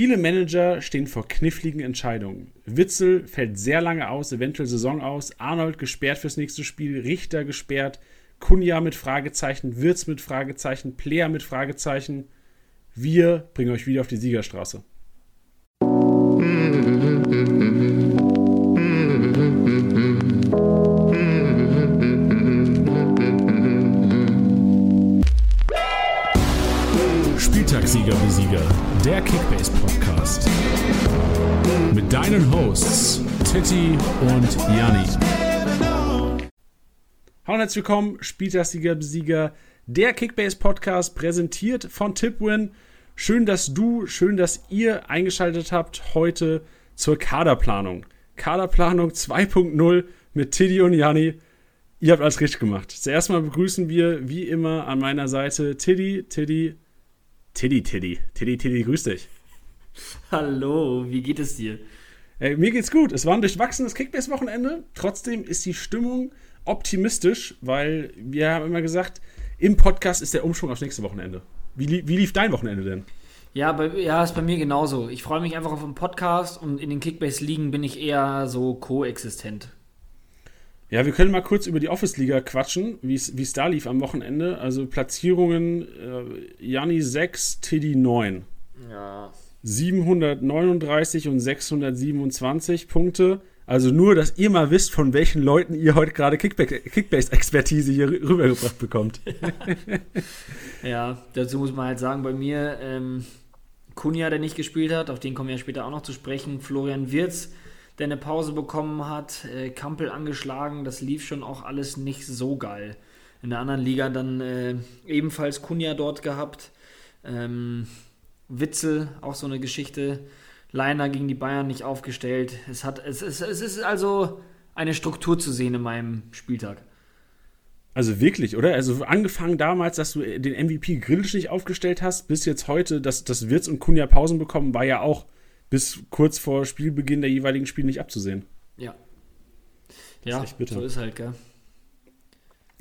Viele Manager stehen vor kniffligen Entscheidungen. Witzel fällt sehr lange aus, eventuell Saison aus. Arnold gesperrt fürs nächste Spiel, Richter gesperrt, Kunja mit Fragezeichen, Wirtz mit Fragezeichen, Player mit Fragezeichen. Wir bringen euch wieder auf die Siegerstraße. Spieltagssieger wie Sieger, der Kickbase Podcast. Mit deinen Hosts Titti und Janni. Hallo und herzlich willkommen, Spieltagssieger Besieger, der Kickbase Podcast, präsentiert von Tipwin. Schön, dass du, schön, dass ihr eingeschaltet habt heute zur Kaderplanung. Kaderplanung 2.0 mit Tiddy und Janni. Ihr habt alles richtig gemacht. Zuerst mal begrüßen wir wie immer an meiner Seite Tiddy, Tiddy, Tiddy, Tiddy, Tiddy, Tiddy, grüß dich. Hallo, wie geht es dir? Ey, mir geht's gut. Es war ein durchwachsenes Kickbase-Wochenende. Trotzdem ist die Stimmung optimistisch, weil wir haben immer gesagt, im Podcast ist der Umschwung aufs nächste Wochenende. Wie, wie lief dein Wochenende denn? Ja, bei, ja, ist bei mir genauso. Ich freue mich einfach auf den Podcast und in den Kickbase-Ligen bin ich eher so koexistent. Ja, wir können mal kurz über die Office-Liga quatschen, wie es da lief am Wochenende. Also Platzierungen, äh, Janni 6, Tiddy 9. Ja. 739 und 627 Punkte. Also nur, dass ihr mal wisst, von welchen Leuten ihr heute gerade Kickbase-Expertise hier rübergebracht bekommt. ja, dazu muss man halt sagen, bei mir ähm, Kunja, der nicht gespielt hat, auf den kommen wir ja später auch noch zu sprechen. Florian Wirz, der eine Pause bekommen hat, äh, Kampel angeschlagen, das lief schon auch alles nicht so geil. In der anderen Liga dann äh, ebenfalls Kunja dort gehabt. Ähm, Witzel, auch so eine Geschichte. Leiner gegen die Bayern nicht aufgestellt. Es, hat, es, es, es ist also eine Struktur zu sehen in meinem Spieltag. Also wirklich, oder? Also angefangen damals, dass du den MVP Grillisch nicht aufgestellt hast, bis jetzt heute, dass, dass Wirtz und Kunja Pausen bekommen, war ja auch bis kurz vor Spielbeginn der jeweiligen Spiele nicht abzusehen. Ja. Ja, ist so ist halt, gell?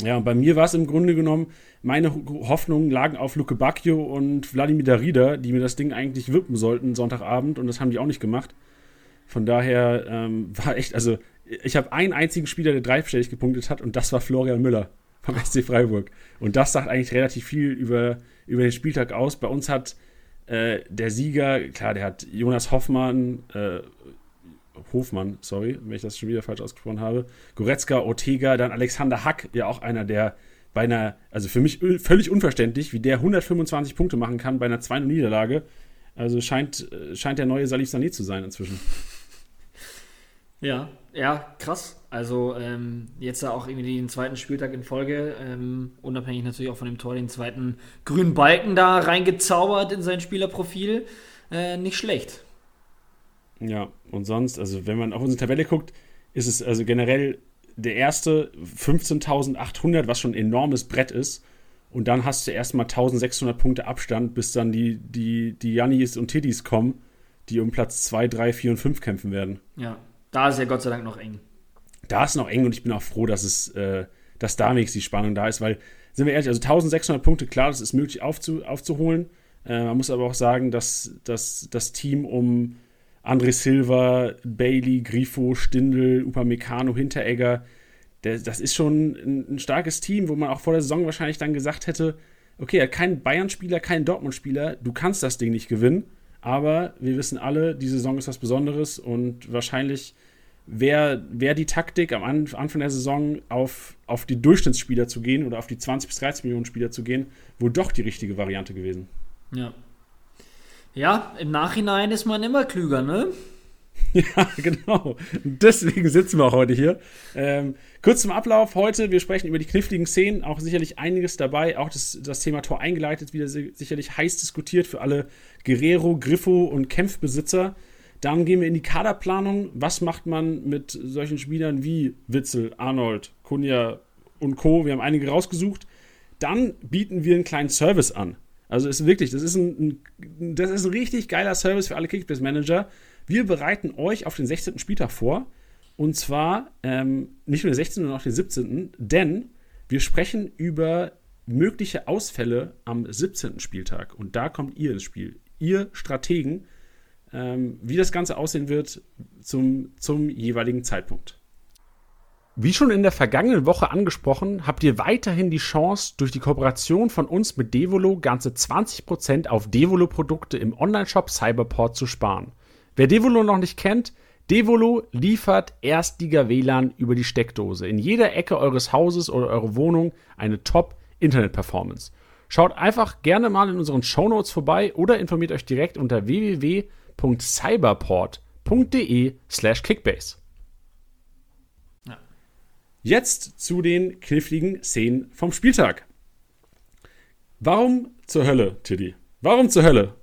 Ja, und bei mir war es im Grunde genommen, meine Hoffnungen lagen auf Luke Bacchio und Wladimir Darida, die mir das Ding eigentlich wippen sollten Sonntagabend und das haben die auch nicht gemacht. Von daher ähm, war echt, also ich habe einen einzigen Spieler, der dreistellig gepunktet hat und das war Florian Müller vom SC Freiburg. Und das sagt eigentlich relativ viel über, über den Spieltag aus. Bei uns hat äh, der Sieger, klar, der hat Jonas Hoffmann, äh, Hofmann, sorry, wenn ich das schon wieder falsch ausgesprochen habe, Goretzka, Ortega, dann Alexander Hack, ja auch einer der bei einer, also für mich völlig unverständlich, wie der 125 Punkte machen kann bei einer 2-0-Niederlage. Also scheint, äh, scheint der neue Salif Sané zu sein inzwischen. Ja, ja, krass. Also ähm, jetzt auch irgendwie den zweiten Spieltag in Folge, ähm, unabhängig natürlich auch von dem Tor, den zweiten grünen Balken da reingezaubert in sein Spielerprofil. Äh, nicht schlecht. Ja, und sonst, also wenn man auf unsere Tabelle guckt, ist es also generell der erste 15.800, was schon ein enormes Brett ist. Und dann hast du erstmal 1600 Punkte Abstand, bis dann die, die, die Jannis und Tiddys kommen, die um Platz 2, 3, 4 und 5 kämpfen werden. Ja, da ist ja Gott sei Dank noch eng. Da ist noch eng und ich bin auch froh, dass es, äh, dass da wenigstens die Spannung da ist, weil, sind wir ehrlich, also 1600 Punkte, klar, das ist möglich aufzu, aufzuholen. Äh, man muss aber auch sagen, dass, dass das Team um André Silva, Bailey, Grifo, Stindl, Upamecano, Hinteregger, der, das ist schon ein, ein, starkes Team, wo man auch vor der Saison wahrscheinlich dann gesagt hätte, okay, kein Bayern-Spieler, kein Dortmund-Spieler, du kannst das Ding nicht gewinnen, aber wir wissen alle, die Saison ist was Besonderes und wahrscheinlich wäre wär die Taktik am Anfang der Saison auf, auf die Durchschnittsspieler zu gehen oder auf die 20 bis 30 Millionen Spieler zu gehen, wohl doch die richtige Variante gewesen. Ja, ja, im Nachhinein ist man immer klüger, ne? Ja, genau. Deswegen sitzen wir auch heute hier. Ähm, kurz zum Ablauf heute. Wir sprechen über die kniffligen Szenen. Auch sicherlich einiges dabei. Auch das, das Thema Tor eingeleitet, wieder sicherlich heiß diskutiert für alle Guerrero, Griffo und Kämpfbesitzer. Dann gehen wir in die Kaderplanung. Was macht man mit solchen Spielern wie Witzel, Arnold, Kunja und Co.? Wir haben einige rausgesucht. Dann bieten wir einen kleinen Service an. Also ist wirklich, das ist ein, das ist ein richtig geiler Service für alle Kickbase-Manager. Wir bereiten euch auf den 16. Spieltag vor. Und zwar ähm, nicht nur den 16., sondern auch den 17., denn wir sprechen über mögliche Ausfälle am 17. Spieltag. Und da kommt ihr ins Spiel. Ihr Strategen, ähm, wie das Ganze aussehen wird zum, zum jeweiligen Zeitpunkt. Wie schon in der vergangenen Woche angesprochen, habt ihr weiterhin die Chance, durch die Kooperation von uns mit Devolo ganze 20% auf Devolo-Produkte im Onlineshop Cyberport zu sparen. Wer Devolo noch nicht kennt, Devolo liefert Erstliga-WLAN über die Steckdose. In jeder Ecke eures Hauses oder eurer Wohnung eine Top-Internet-Performance. Schaut einfach gerne mal in unseren Shownotes vorbei oder informiert euch direkt unter www.cyberport.de slash kickbase. Jetzt zu den kniffligen Szenen vom Spieltag. Warum zur Hölle, Tiddy? Warum zur Hölle?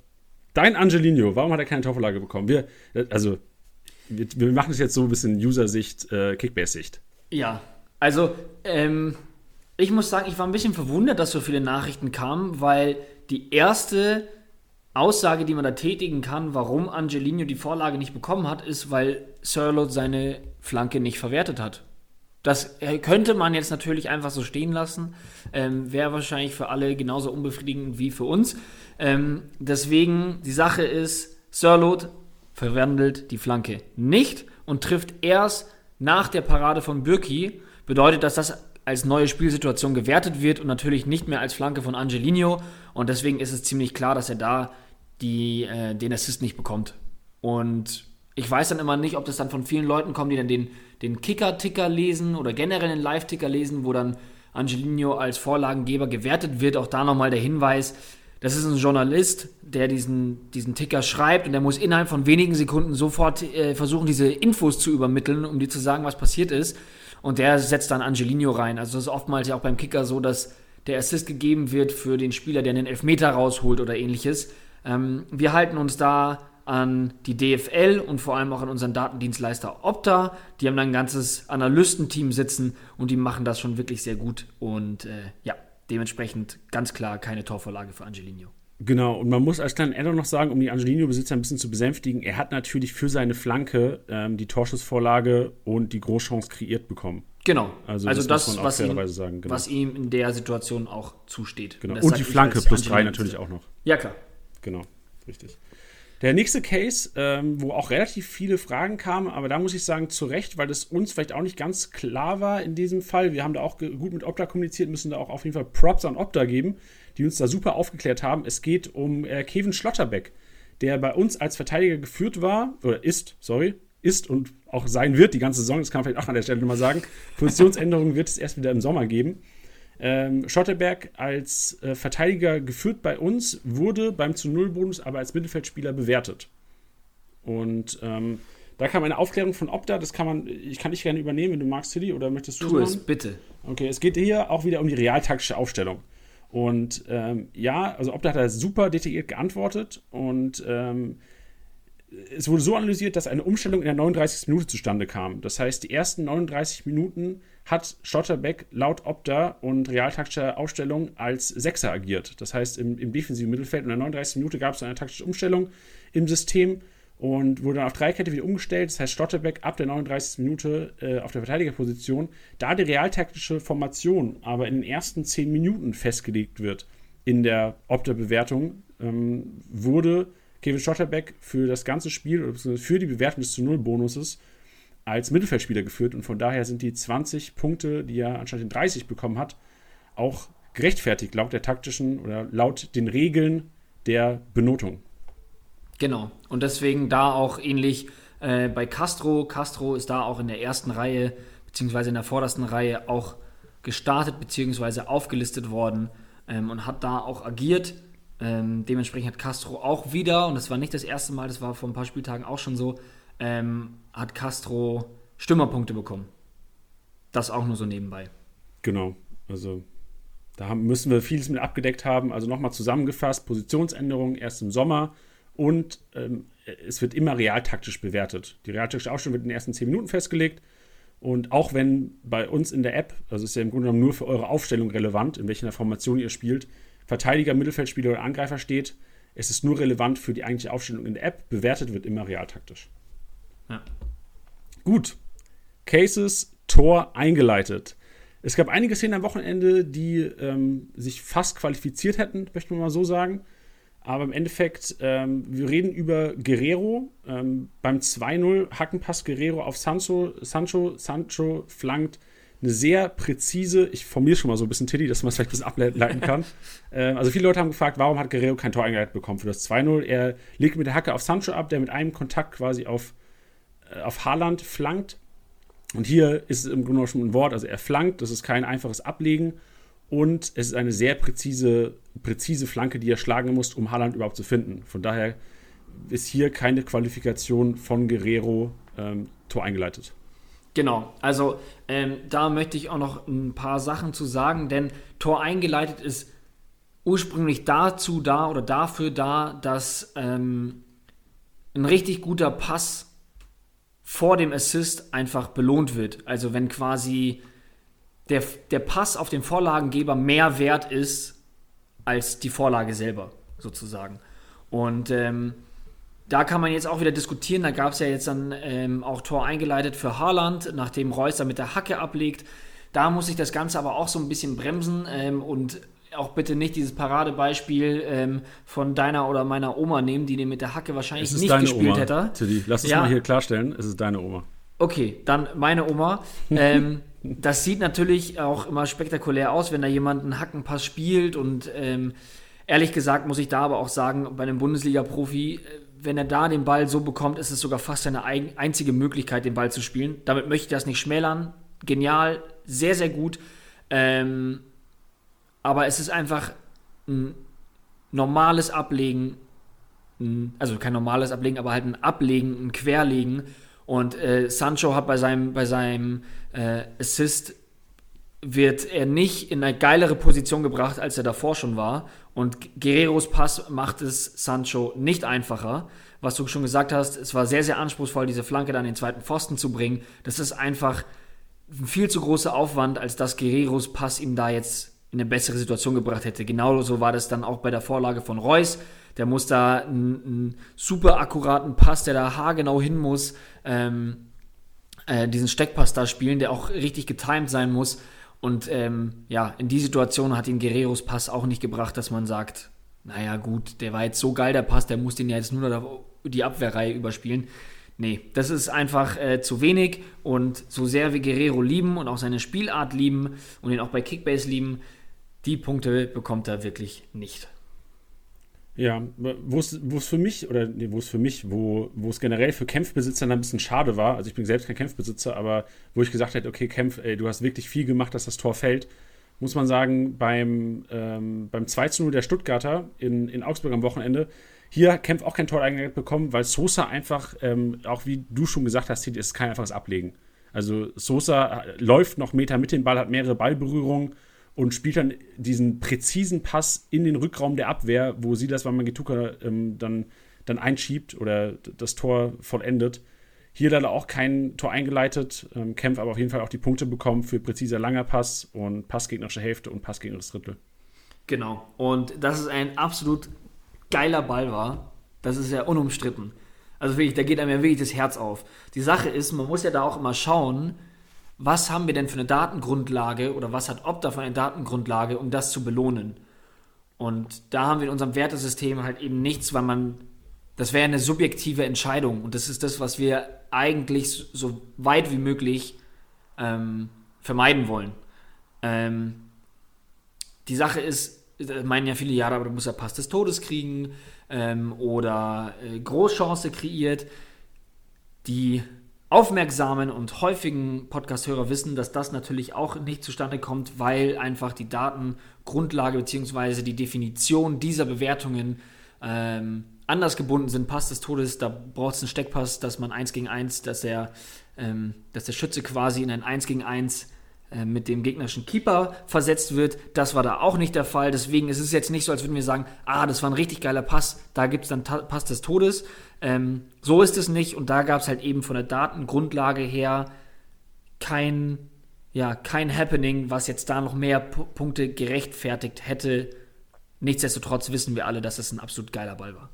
Dein Angelino, warum hat er keine Torvorlage bekommen? Wir, also, wir, wir machen es jetzt so ein bisschen User-Sicht, äh, Kickbase-Sicht. Ja, also, ähm, ich muss sagen, ich war ein bisschen verwundert, dass so viele Nachrichten kamen, weil die erste Aussage, die man da tätigen kann, warum Angelino die Vorlage nicht bekommen hat, ist, weil Sirlot seine Flanke nicht verwertet hat. Das äh, könnte man jetzt natürlich einfach so stehen lassen. Ähm, Wäre wahrscheinlich für alle genauso unbefriedigend wie für uns. Ähm, deswegen, die Sache ist, Sirlot verwandelt die Flanke nicht und trifft erst nach der Parade von Bürki. Bedeutet, dass das als neue Spielsituation gewertet wird und natürlich nicht mehr als Flanke von Angelino. Und deswegen ist es ziemlich klar, dass er da die, äh, den Assist nicht bekommt. Und ich weiß dann immer nicht, ob das dann von vielen Leuten kommt, die dann den, den Kicker-Ticker lesen oder generell den Live-Ticker lesen, wo dann Angelino als Vorlagengeber gewertet wird. Auch da nochmal der Hinweis, das ist ein Journalist, der diesen, diesen Ticker schreibt und der muss innerhalb von wenigen Sekunden sofort äh, versuchen, diese Infos zu übermitteln, um dir zu sagen, was passiert ist. Und der setzt dann Angelino rein. Also das ist oftmals ja auch beim Kicker so, dass der Assist gegeben wird für den Spieler, der einen Elfmeter rausholt oder ähnliches. Ähm, wir halten uns da an die DFL und vor allem auch an unseren Datendienstleister Opta. Die haben da ein ganzes Analystenteam sitzen und die machen das schon wirklich sehr gut. Und äh, ja, dementsprechend ganz klar keine Torvorlage für Angelino. Genau, und man muss als kleinen Addon noch sagen, um die Angelino-Besitzer ein bisschen zu besänftigen, er hat natürlich für seine Flanke ähm, die Torschussvorlage und die Großchance kreiert bekommen. Genau, also, also das, das was, ihm, sagen, genau. was, ihm, in der Situation auch zusteht. Genau. Und, und die Flanke plus drei natürlich auch noch. Ja, klar. Genau, richtig. Der nächste Case, ähm, wo auch relativ viele Fragen kamen, aber da muss ich sagen, zu Recht, weil das uns vielleicht auch nicht ganz klar war in diesem Fall. Wir haben da auch gut mit Opta kommuniziert, müssen da auch auf jeden Fall Props an Opta geben, die uns da super aufgeklärt haben. Es geht um äh, Kevin Schlotterbeck, der bei uns als Verteidiger geführt war, oder ist, sorry, ist und auch sein wird die ganze Saison, das kann man vielleicht auch an der Stelle nochmal sagen. Positionsänderungen wird es erst wieder im Sommer geben. Ähm, Schotterberg als äh, Verteidiger geführt bei uns, wurde beim zu Null Bonus aber als Mittelfeldspieler bewertet. Und ähm, da kam eine Aufklärung von Opta, das kann man, ich kann dich gerne übernehmen, wenn du magst, Tilly, oder möchtest du Tu es, bitte. Okay, es geht hier auch wieder um die realtaktische Aufstellung. Und ähm, ja, also Opta hat da super detailliert geantwortet und ähm, es wurde so analysiert, dass eine Umstellung in der 39. Minute zustande kam. Das heißt, die ersten 39 Minuten hat Schotterbeck laut Opta und realtaktischer Aufstellung als Sechser agiert. Das heißt, im, im defensiven Mittelfeld in der 39. Minute gab es eine taktische Umstellung im System und wurde dann auf Dreikette wieder umgestellt. Das heißt, Stotterbeck ab der 39. Minute äh, auf der Verteidigerposition. Da die realtaktische Formation aber in den ersten 10 Minuten festgelegt wird in der Opta-Bewertung, ähm, wurde Kevin Schotterbeck für das ganze Spiel oder für die Bewertung des zu Null Bonuses als Mittelfeldspieler geführt und von daher sind die 20 Punkte, die er anstatt den 30 bekommen hat, auch gerechtfertigt laut der taktischen oder laut den Regeln der Benotung. Genau. Und deswegen da auch ähnlich äh, bei Castro. Castro ist da auch in der ersten Reihe, beziehungsweise in der vordersten Reihe auch gestartet, beziehungsweise aufgelistet worden ähm, und hat da auch agiert. Ähm, dementsprechend hat Castro auch wieder, und das war nicht das erste Mal, das war vor ein paar Spieltagen auch schon so, ähm, hat Castro Stürmerpunkte bekommen. Das auch nur so nebenbei. Genau, also da haben, müssen wir vieles mit abgedeckt haben. Also nochmal zusammengefasst, Positionsänderungen erst im Sommer und ähm, es wird immer realtaktisch bewertet. Die realtaktische Ausstellung wird in den ersten zehn Minuten festgelegt. Und auch wenn bei uns in der App, also ist ja im Grunde genommen nur für eure Aufstellung relevant, in welcher Formation ihr spielt, Verteidiger, Mittelfeldspieler oder Angreifer steht, es ist nur relevant für die eigentliche Aufstellung in der App. Bewertet wird immer realtaktisch. Ja. Gut. Cases, Tor eingeleitet. Es gab einige Szenen am Wochenende, die ähm, sich fast qualifiziert hätten, möchte man mal so sagen. Aber im Endeffekt, ähm, wir reden über Guerrero. Ähm, beim 2-0 Hackenpass Guerrero auf Sancho. Sancho, Sancho flankt eine sehr präzise, ich formuliere schon mal so ein bisschen Tiddy, dass man es vielleicht ein bisschen ableiten kann. ähm, also viele Leute haben gefragt, warum hat Guerrero kein Tor eingeleitet bekommen für das 2-0? Er legt mit der Hacke auf Sancho ab, der mit einem Kontakt quasi auf, äh, auf Haaland flankt. Und hier ist es im Grunde schon ein Wort, also er flankt, das ist kein einfaches Ablegen. Und es ist eine sehr präzise, präzise Flanke, die er schlagen muss, um Haaland überhaupt zu finden. Von daher ist hier keine Qualifikation von Guerrero ähm, Tor eingeleitet. Genau, also ähm, da möchte ich auch noch ein paar Sachen zu sagen, denn Tor eingeleitet ist ursprünglich dazu da oder dafür da, dass ähm, ein richtig guter Pass vor dem Assist einfach belohnt wird. Also wenn quasi der, der Pass auf den Vorlagengeber mehr wert ist als die Vorlage selber, sozusagen. Und ähm, da kann man jetzt auch wieder diskutieren. Da gab es ja jetzt dann ähm, auch Tor eingeleitet für Haaland, nachdem Reus da mit der Hacke ablegt. Da muss ich das Ganze aber auch so ein bisschen bremsen ähm, und auch bitte nicht dieses Paradebeispiel ähm, von deiner oder meiner Oma nehmen, die den mit der Hacke wahrscheinlich nicht gespielt Oma, hätte. Tiddy. Lass es ja. mal hier klarstellen, es ist deine Oma. Okay, dann meine Oma. Ähm, das sieht natürlich auch immer spektakulär aus, wenn da jemand einen Hackenpass spielt. Und ähm, ehrlich gesagt muss ich da aber auch sagen, bei einem Bundesliga-Profi, äh, wenn er da den Ball so bekommt, ist es sogar fast seine einzige Möglichkeit, den Ball zu spielen. Damit möchte ich das nicht schmälern. Genial, sehr, sehr gut. Ähm, aber es ist einfach ein normales Ablegen, also kein normales Ablegen, aber halt ein Ablegen, ein Querlegen und äh, Sancho hat bei seinem, bei seinem äh, Assist wird er nicht in eine geilere Position gebracht, als er davor schon war. Und Guerreros Pass macht es Sancho nicht einfacher. Was du schon gesagt hast, es war sehr, sehr anspruchsvoll, diese Flanke dann in den zweiten Pfosten zu bringen. Das ist einfach ein viel zu großer Aufwand, als dass Guerreros Pass ihm da jetzt in eine bessere Situation gebracht hätte. Genauso war das dann auch bei der Vorlage von Reus. Der muss da einen, einen super akkuraten Pass, der da haargenau hin muss, ähm, äh, diesen Steckpass da spielen, der auch richtig getimed sein muss. Und ähm, ja, in die Situation hat ihn Guerreros Pass auch nicht gebracht, dass man sagt, naja gut, der war jetzt so geil, der Pass, der muss den ja jetzt nur noch die Abwehrreihe überspielen. Nee, das ist einfach äh, zu wenig und so sehr wir Guerrero lieben und auch seine Spielart lieben und ihn auch bei Kickbase lieben, die Punkte bekommt er wirklich nicht. Ja, wo es für mich, oder nee, wo es für mich, wo, es generell für Kämpfbesitzer ein bisschen schade war, also ich bin selbst kein Kämpfbesitzer, aber wo ich gesagt hätte, okay, Kämpf, ey, du hast wirklich viel gemacht, dass das Tor fällt, muss man sagen, beim, ähm, beim 2 0 der Stuttgarter in, in Augsburg am Wochenende, hier Kämpf auch kein Tor eingegangen bekommen, weil Sosa einfach, ähm, auch wie du schon gesagt hast, ist kein einfaches Ablegen. Also Sosa läuft noch Meter mit dem Ball, hat mehrere Ballberührungen und spielt dann diesen präzisen Pass in den Rückraum der Abwehr, wo sie das Wamangituka ähm, dann, dann einschiebt oder das Tor vollendet. Hier leider auch kein Tor eingeleitet, ähm, Kempf aber auf jeden Fall auch die Punkte bekommen für präziser langer Pass und Passgegnerische Hälfte und Passgegnerisches Drittel. Genau. Und dass es ein absolut geiler Ball war, das ist ja unumstritten. Also wirklich, da geht einem ja wirklich das Herz auf. Die Sache ist, man muss ja da auch immer schauen, was haben wir denn für eine Datengrundlage oder was hat Opta für eine Datengrundlage, um das zu belohnen? Und da haben wir in unserem Wertesystem halt eben nichts, weil man, das wäre eine subjektive Entscheidung und das ist das, was wir eigentlich so weit wie möglich ähm, vermeiden wollen. Ähm, die Sache ist, meinen ja viele Jahre, aber du musst ja Pass des Todes kriegen ähm, oder äh, Großchance kreiert. Die aufmerksamen und häufigen Podcast-Hörer wissen, dass das natürlich auch nicht zustande kommt, weil einfach die Datengrundlage bzw. die Definition dieser Bewertungen ähm, anders gebunden sind. Pass des Todes, da braucht es einen Steckpass, dass man 1 gegen 1, dass der, ähm, dass der Schütze quasi in ein 1 gegen 1 äh, mit dem gegnerischen Keeper versetzt wird. Das war da auch nicht der Fall. Deswegen ist es jetzt nicht so, als würden wir sagen, ah, das war ein richtig geiler Pass, da gibt es dann Ta Pass des Todes. Ähm, so ist es nicht und da gab es halt eben von der Datengrundlage her kein, ja, kein Happening, was jetzt da noch mehr P Punkte gerechtfertigt hätte. Nichtsdestotrotz wissen wir alle, dass es ein absolut geiler Ball war.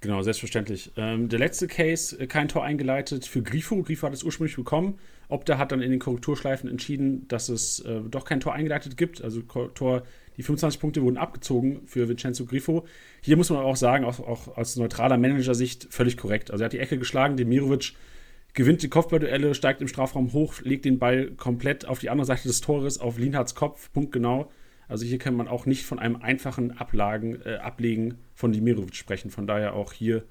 Genau, selbstverständlich. Ähm, der letzte Case, äh, kein Tor eingeleitet für Grifo. Grifo hat es ursprünglich bekommen. Opta hat dann in den Korrekturschleifen entschieden, dass es äh, doch kein Tor eingeleitet gibt. Also Tor, Die 25 Punkte wurden abgezogen für Vincenzo Grifo. Hier muss man auch sagen, auch, auch aus neutraler Managersicht völlig korrekt. Also er hat die Ecke geschlagen, Demirovic gewinnt die Kopfballduelle, steigt im Strafraum hoch, legt den Ball komplett auf die andere Seite des Tores, auf Lienhards Kopf, punktgenau. Also hier kann man auch nicht von einem einfachen Ablagen, äh, Ablegen von Demirovic sprechen. Von daher auch hier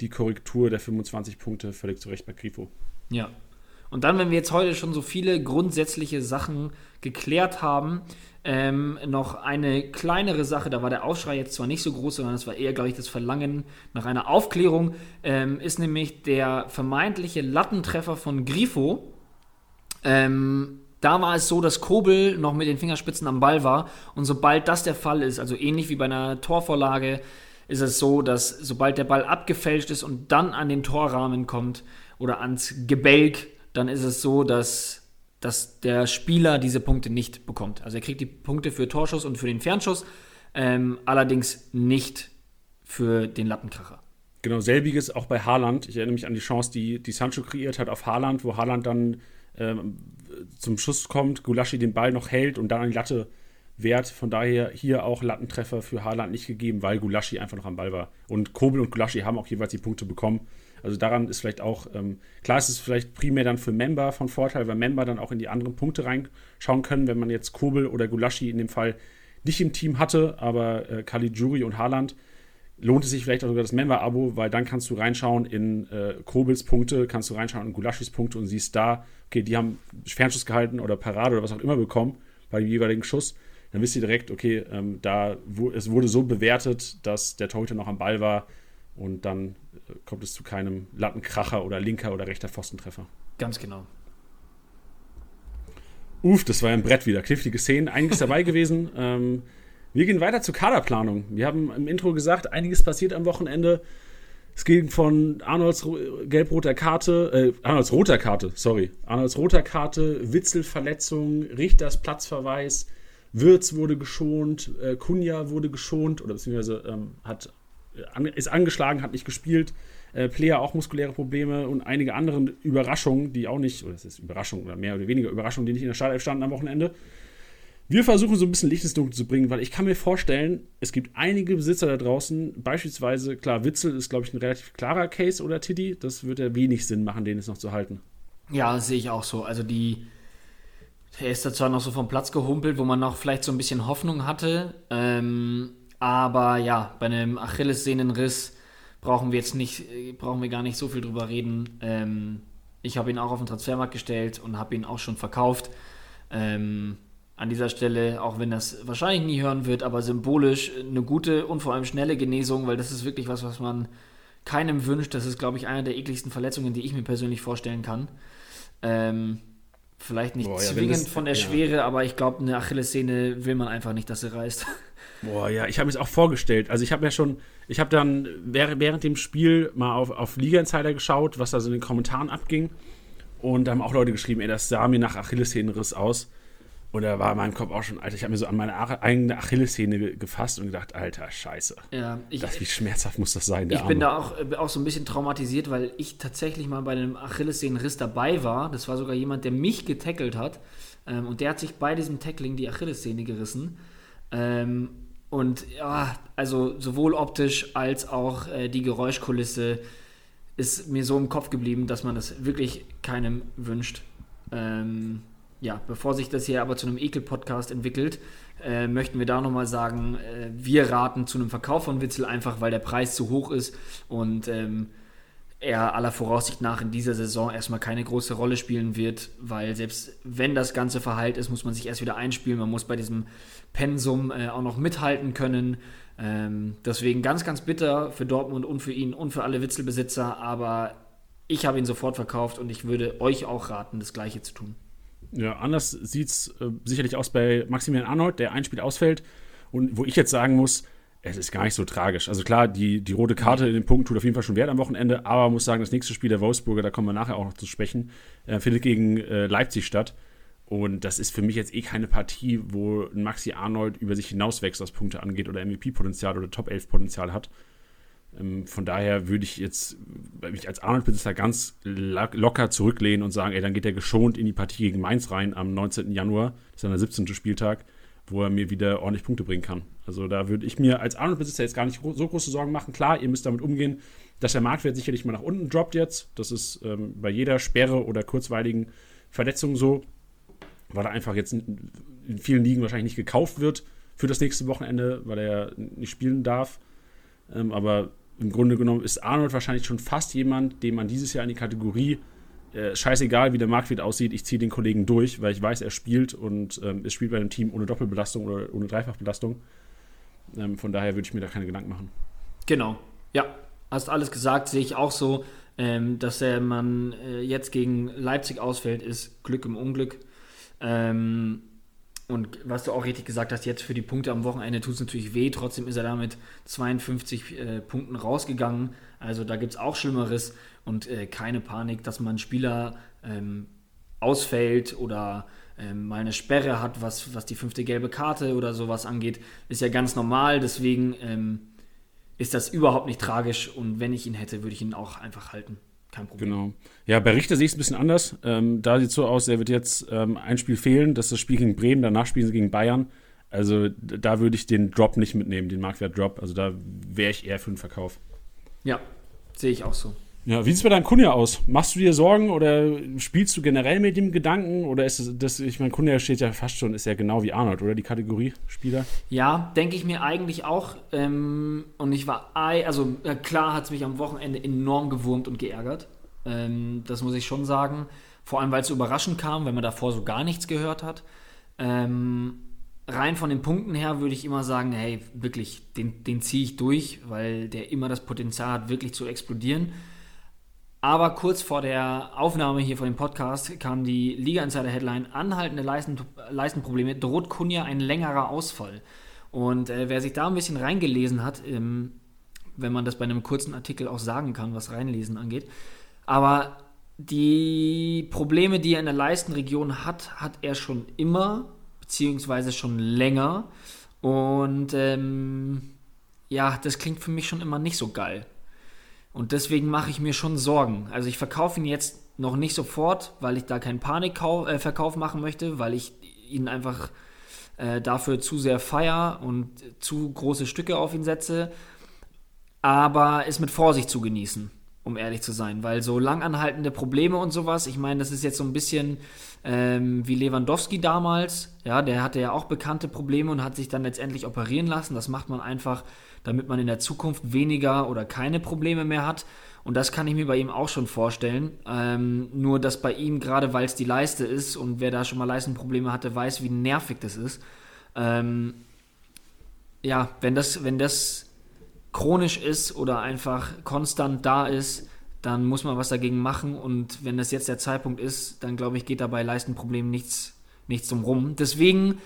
die Korrektur der 25 Punkte völlig zu Recht bei Grifo. Ja. Und dann, wenn wir jetzt heute schon so viele grundsätzliche Sachen geklärt haben, ähm, noch eine kleinere Sache, da war der Aufschrei jetzt zwar nicht so groß, sondern es war eher, glaube ich, das Verlangen nach einer Aufklärung, ähm, ist nämlich der vermeintliche Lattentreffer von Grifo. Ähm, da war es so, dass Kobel noch mit den Fingerspitzen am Ball war und sobald das der Fall ist, also ähnlich wie bei einer Torvorlage, ist es so, dass sobald der Ball abgefälscht ist und dann an den Torrahmen kommt oder ans Gebälk, dann ist es so, dass, dass der Spieler diese Punkte nicht bekommt. Also er kriegt die Punkte für Torschuss und für den Fernschuss, ähm, allerdings nicht für den Lattenkracher. Genau, selbiges auch bei Haaland. Ich erinnere mich an die Chance, die, die Sancho kreiert hat auf Haaland, wo Haaland dann ähm, zum Schuss kommt, Gulaschi den Ball noch hält und dann an die Latte wehrt. Von daher hier auch Lattentreffer für Haaland nicht gegeben, weil Gulaschi einfach noch am Ball war. Und Kobel und Gulaschi haben auch jeweils die Punkte bekommen. Also daran ist vielleicht auch, ähm, klar ist es vielleicht primär dann für Member von Vorteil, weil Member dann auch in die anderen Punkte reinschauen können, wenn man jetzt Kobel oder Gulaschi in dem Fall nicht im Team hatte, aber äh, Caligiuri und Haaland lohnt es sich vielleicht auch sogar das Member-Abo, weil dann kannst du reinschauen in äh, Kobels Punkte, kannst du reinschauen in Gulaschis Punkte und siehst da, okay, die haben Fernschuss gehalten oder Parade oder was auch immer bekommen bei dem jeweiligen Schuss. Dann wisst ihr direkt, okay, ähm, da wo, es wurde so bewertet, dass der Torhüter noch am Ball war und dann kommt es zu keinem Lattenkracher oder linker oder rechter Pfostentreffer. Ganz genau. Uff, das war ein Brett wieder. Knifflige Szenen, einiges dabei gewesen. Ähm, wir gehen weiter zur Kaderplanung. Wir haben im Intro gesagt, einiges passiert am Wochenende. Es ging von Arnolds gelb-roter Karte, äh, Arnolds roter Karte, sorry. Arnolds roter Karte, Witzelverletzung, Richters Platzverweis, Würz wurde geschont, äh, Kunja wurde geschont oder beziehungsweise ähm, hat ist angeschlagen, hat nicht gespielt. Äh, Player auch muskuläre Probleme und einige andere Überraschungen, die auch nicht, oder das ist Überraschung oder mehr oder weniger Überraschungen, die nicht in der Startelf standen am Wochenende. Wir versuchen so ein bisschen Licht ins Dunkel zu bringen, weil ich kann mir vorstellen, es gibt einige Besitzer da draußen, beispielsweise, klar, Witzel ist, glaube ich, ein relativ klarer Case oder Tiddy, das wird ja wenig Sinn machen, den jetzt noch zu halten. Ja, sehe ich auch so. Also die, er ist da zwar noch so vom Platz gehumpelt, wo man noch vielleicht so ein bisschen Hoffnung hatte, ähm, aber ja, bei einem Achillessehnenriss brauchen wir jetzt nicht, brauchen wir gar nicht so viel drüber reden. Ähm, ich habe ihn auch auf den Transfermarkt gestellt und habe ihn auch schon verkauft. Ähm, an dieser Stelle, auch wenn das wahrscheinlich nie hören wird, aber symbolisch eine gute und vor allem schnelle Genesung, weil das ist wirklich was, was man keinem wünscht. Das ist, glaube ich, eine der ekligsten Verletzungen, die ich mir persönlich vorstellen kann. Ähm, vielleicht nicht Boah, ja, zwingend das, von der ja. Schwere, aber ich glaube, eine Achillessehne will man einfach nicht, dass sie reißt. Boah, ja, ich habe mir das auch vorgestellt. Also ich habe ja schon, ich habe dann während, während dem Spiel mal auf, auf Liga Insider geschaut, was da so in den Kommentaren abging. Und da haben auch Leute geschrieben, ey, das sah mir nach Achillessehnenriss aus. Und da war in meinem Kopf auch schon, Alter, ich habe mir so an meine eigene Achillessehne gefasst und gedacht, Alter, scheiße. Ja, ich, das, wie schmerzhaft muss das sein, der Ich Arme. bin da auch, äh, auch so ein bisschen traumatisiert, weil ich tatsächlich mal bei einem Achillessehnenriss dabei war. Das war sogar jemand, der mich getackelt hat. Ähm, und der hat sich bei diesem Tackling die Achillessehne gerissen. Ähm, und ja, also sowohl optisch als auch äh, die Geräuschkulisse ist mir so im Kopf geblieben, dass man das wirklich keinem wünscht. Ähm, ja, bevor sich das hier aber zu einem Ekel-Podcast entwickelt, äh, möchten wir da nochmal sagen, äh, wir raten zu einem Verkauf von Witzel einfach, weil der Preis zu hoch ist und ähm, er aller Voraussicht nach in dieser Saison erstmal keine große Rolle spielen wird, weil selbst wenn das Ganze verheilt ist, muss man sich erst wieder einspielen. Man muss bei diesem Pensum äh, auch noch mithalten können. Ähm, deswegen ganz, ganz bitter für Dortmund und für ihn und für alle Witzelbesitzer, aber ich habe ihn sofort verkauft und ich würde euch auch raten, das Gleiche zu tun. Ja, anders sieht es äh, sicherlich aus bei Maximilian Arnold, der ein Spiel ausfällt und wo ich jetzt sagen muss, es ist gar nicht so tragisch. Also klar, die, die rote Karte in den Punkten tut auf jeden Fall schon Wert am Wochenende, aber muss sagen, das nächste Spiel der Wolfsburger, da kommen wir nachher auch noch zu sprechen, äh, findet gegen äh, Leipzig statt. Und das ist für mich jetzt eh keine Partie, wo Maxi Arnold über sich hinauswächst, was Punkte angeht oder MVP-Potenzial oder Top-11-Potenzial hat. Ähm, von daher würde ich jetzt mich als Arnold-Besitzer ganz locker zurücklehnen und sagen, ey, dann geht er geschont in die Partie gegen Mainz rein am 19. Januar, das ist dann der 17. Spieltag. Wo er mir wieder ordentlich Punkte bringen kann. Also da würde ich mir als Arnold-Besitzer jetzt gar nicht so große Sorgen machen. Klar, ihr müsst damit umgehen, dass der Marktwert sicherlich mal nach unten droppt jetzt. Das ist ähm, bei jeder Sperre oder kurzweiligen Verletzung so, weil er einfach jetzt in, vielen Ligen wahrscheinlich nicht gekauft wird für das nächste Wochenende, weil er nicht spielen darf. Ähm, aber im Grunde genommen ist Arnold wahrscheinlich schon fast jemand, den man dieses Jahr in die Kategorie äh, scheißegal, wie der Marktwert aussieht, ich ziehe den Kollegen durch, weil ich weiß, er spielt und ähm, es spielt bei einem Team ohne Doppelbelastung oder ohne Dreifachbelastung. Ähm, von daher würde ich mir da keine Gedanken machen. Genau, ja, hast alles gesagt, sehe ich auch so. Ähm, dass er man äh, jetzt gegen Leipzig ausfällt, ist Glück im Unglück. Ähm, und was du auch richtig gesagt hast, jetzt für die Punkte am Wochenende tut es natürlich weh. Trotzdem ist er da mit 52 äh, Punkten rausgegangen. Also da gibt es auch Schlimmeres und äh, keine Panik, dass man Spieler ähm, ausfällt oder ähm, mal eine Sperre hat, was, was die fünfte gelbe Karte oder sowas angeht. Ist ja ganz normal. Deswegen ähm, ist das überhaupt nicht tragisch. Und wenn ich ihn hätte, würde ich ihn auch einfach halten. Kein Problem. Genau. Ja, bei Richter sehe ich es ein bisschen anders. Ähm, da sieht es so aus, er wird jetzt ähm, ein Spiel fehlen. Das ist das Spiel gegen Bremen. Danach spielen sie gegen Bayern. Also da würde ich den Drop nicht mitnehmen, den Marktwert-Drop. Also da wäre ich eher für den Verkauf. Ja, sehe ich auch so. Ja, wie sieht es bei deinem Kunja aus? Machst du dir Sorgen oder spielst du generell mit dem Gedanken? Oder ist es, das, ich meine, Kunja steht ja fast schon, ist ja genau wie Arnold, oder die Kategorie Spieler? Ja, denke ich mir eigentlich auch. Ähm, und ich war, also äh, klar hat es mich am Wochenende enorm gewurmt und geärgert. Ähm, das muss ich schon sagen. Vor allem, weil es so überraschend kam, wenn man davor so gar nichts gehört hat. Ähm, rein von den Punkten her würde ich immer sagen, hey, wirklich, den, den ziehe ich durch, weil der immer das Potenzial hat, wirklich zu explodieren. Aber kurz vor der Aufnahme hier von dem Podcast kam die Liga Insider Headline: Anhaltende Leisten, Leistenprobleme, droht Kunja ein längerer Ausfall. Und äh, wer sich da ein bisschen reingelesen hat, ähm, wenn man das bei einem kurzen Artikel auch sagen kann, was reinlesen angeht, aber die Probleme, die er in der Leistenregion hat, hat er schon immer, beziehungsweise schon länger. Und ähm, ja, das klingt für mich schon immer nicht so geil. Und deswegen mache ich mir schon Sorgen. Also ich verkaufe ihn jetzt noch nicht sofort, weil ich da keinen Panikverkauf äh, machen möchte, weil ich ihn einfach äh, dafür zu sehr feier und zu große Stücke auf ihn setze. Aber ist mit Vorsicht zu genießen, um ehrlich zu sein, weil so langanhaltende Probleme und sowas, ich meine, das ist jetzt so ein bisschen ähm, wie Lewandowski damals, ja, der hatte ja auch bekannte Probleme und hat sich dann letztendlich operieren lassen. Das macht man einfach damit man in der Zukunft weniger oder keine Probleme mehr hat. Und das kann ich mir bei ihm auch schon vorstellen. Ähm, nur, dass bei ihm, gerade weil es die Leiste ist und wer da schon mal Leistenprobleme hatte, weiß, wie nervig das ist. Ähm, ja, wenn das, wenn das chronisch ist oder einfach konstant da ist, dann muss man was dagegen machen. Und wenn das jetzt der Zeitpunkt ist, dann glaube ich, geht da bei Leistenproblemen nichts, nichts drum rum. Deswegen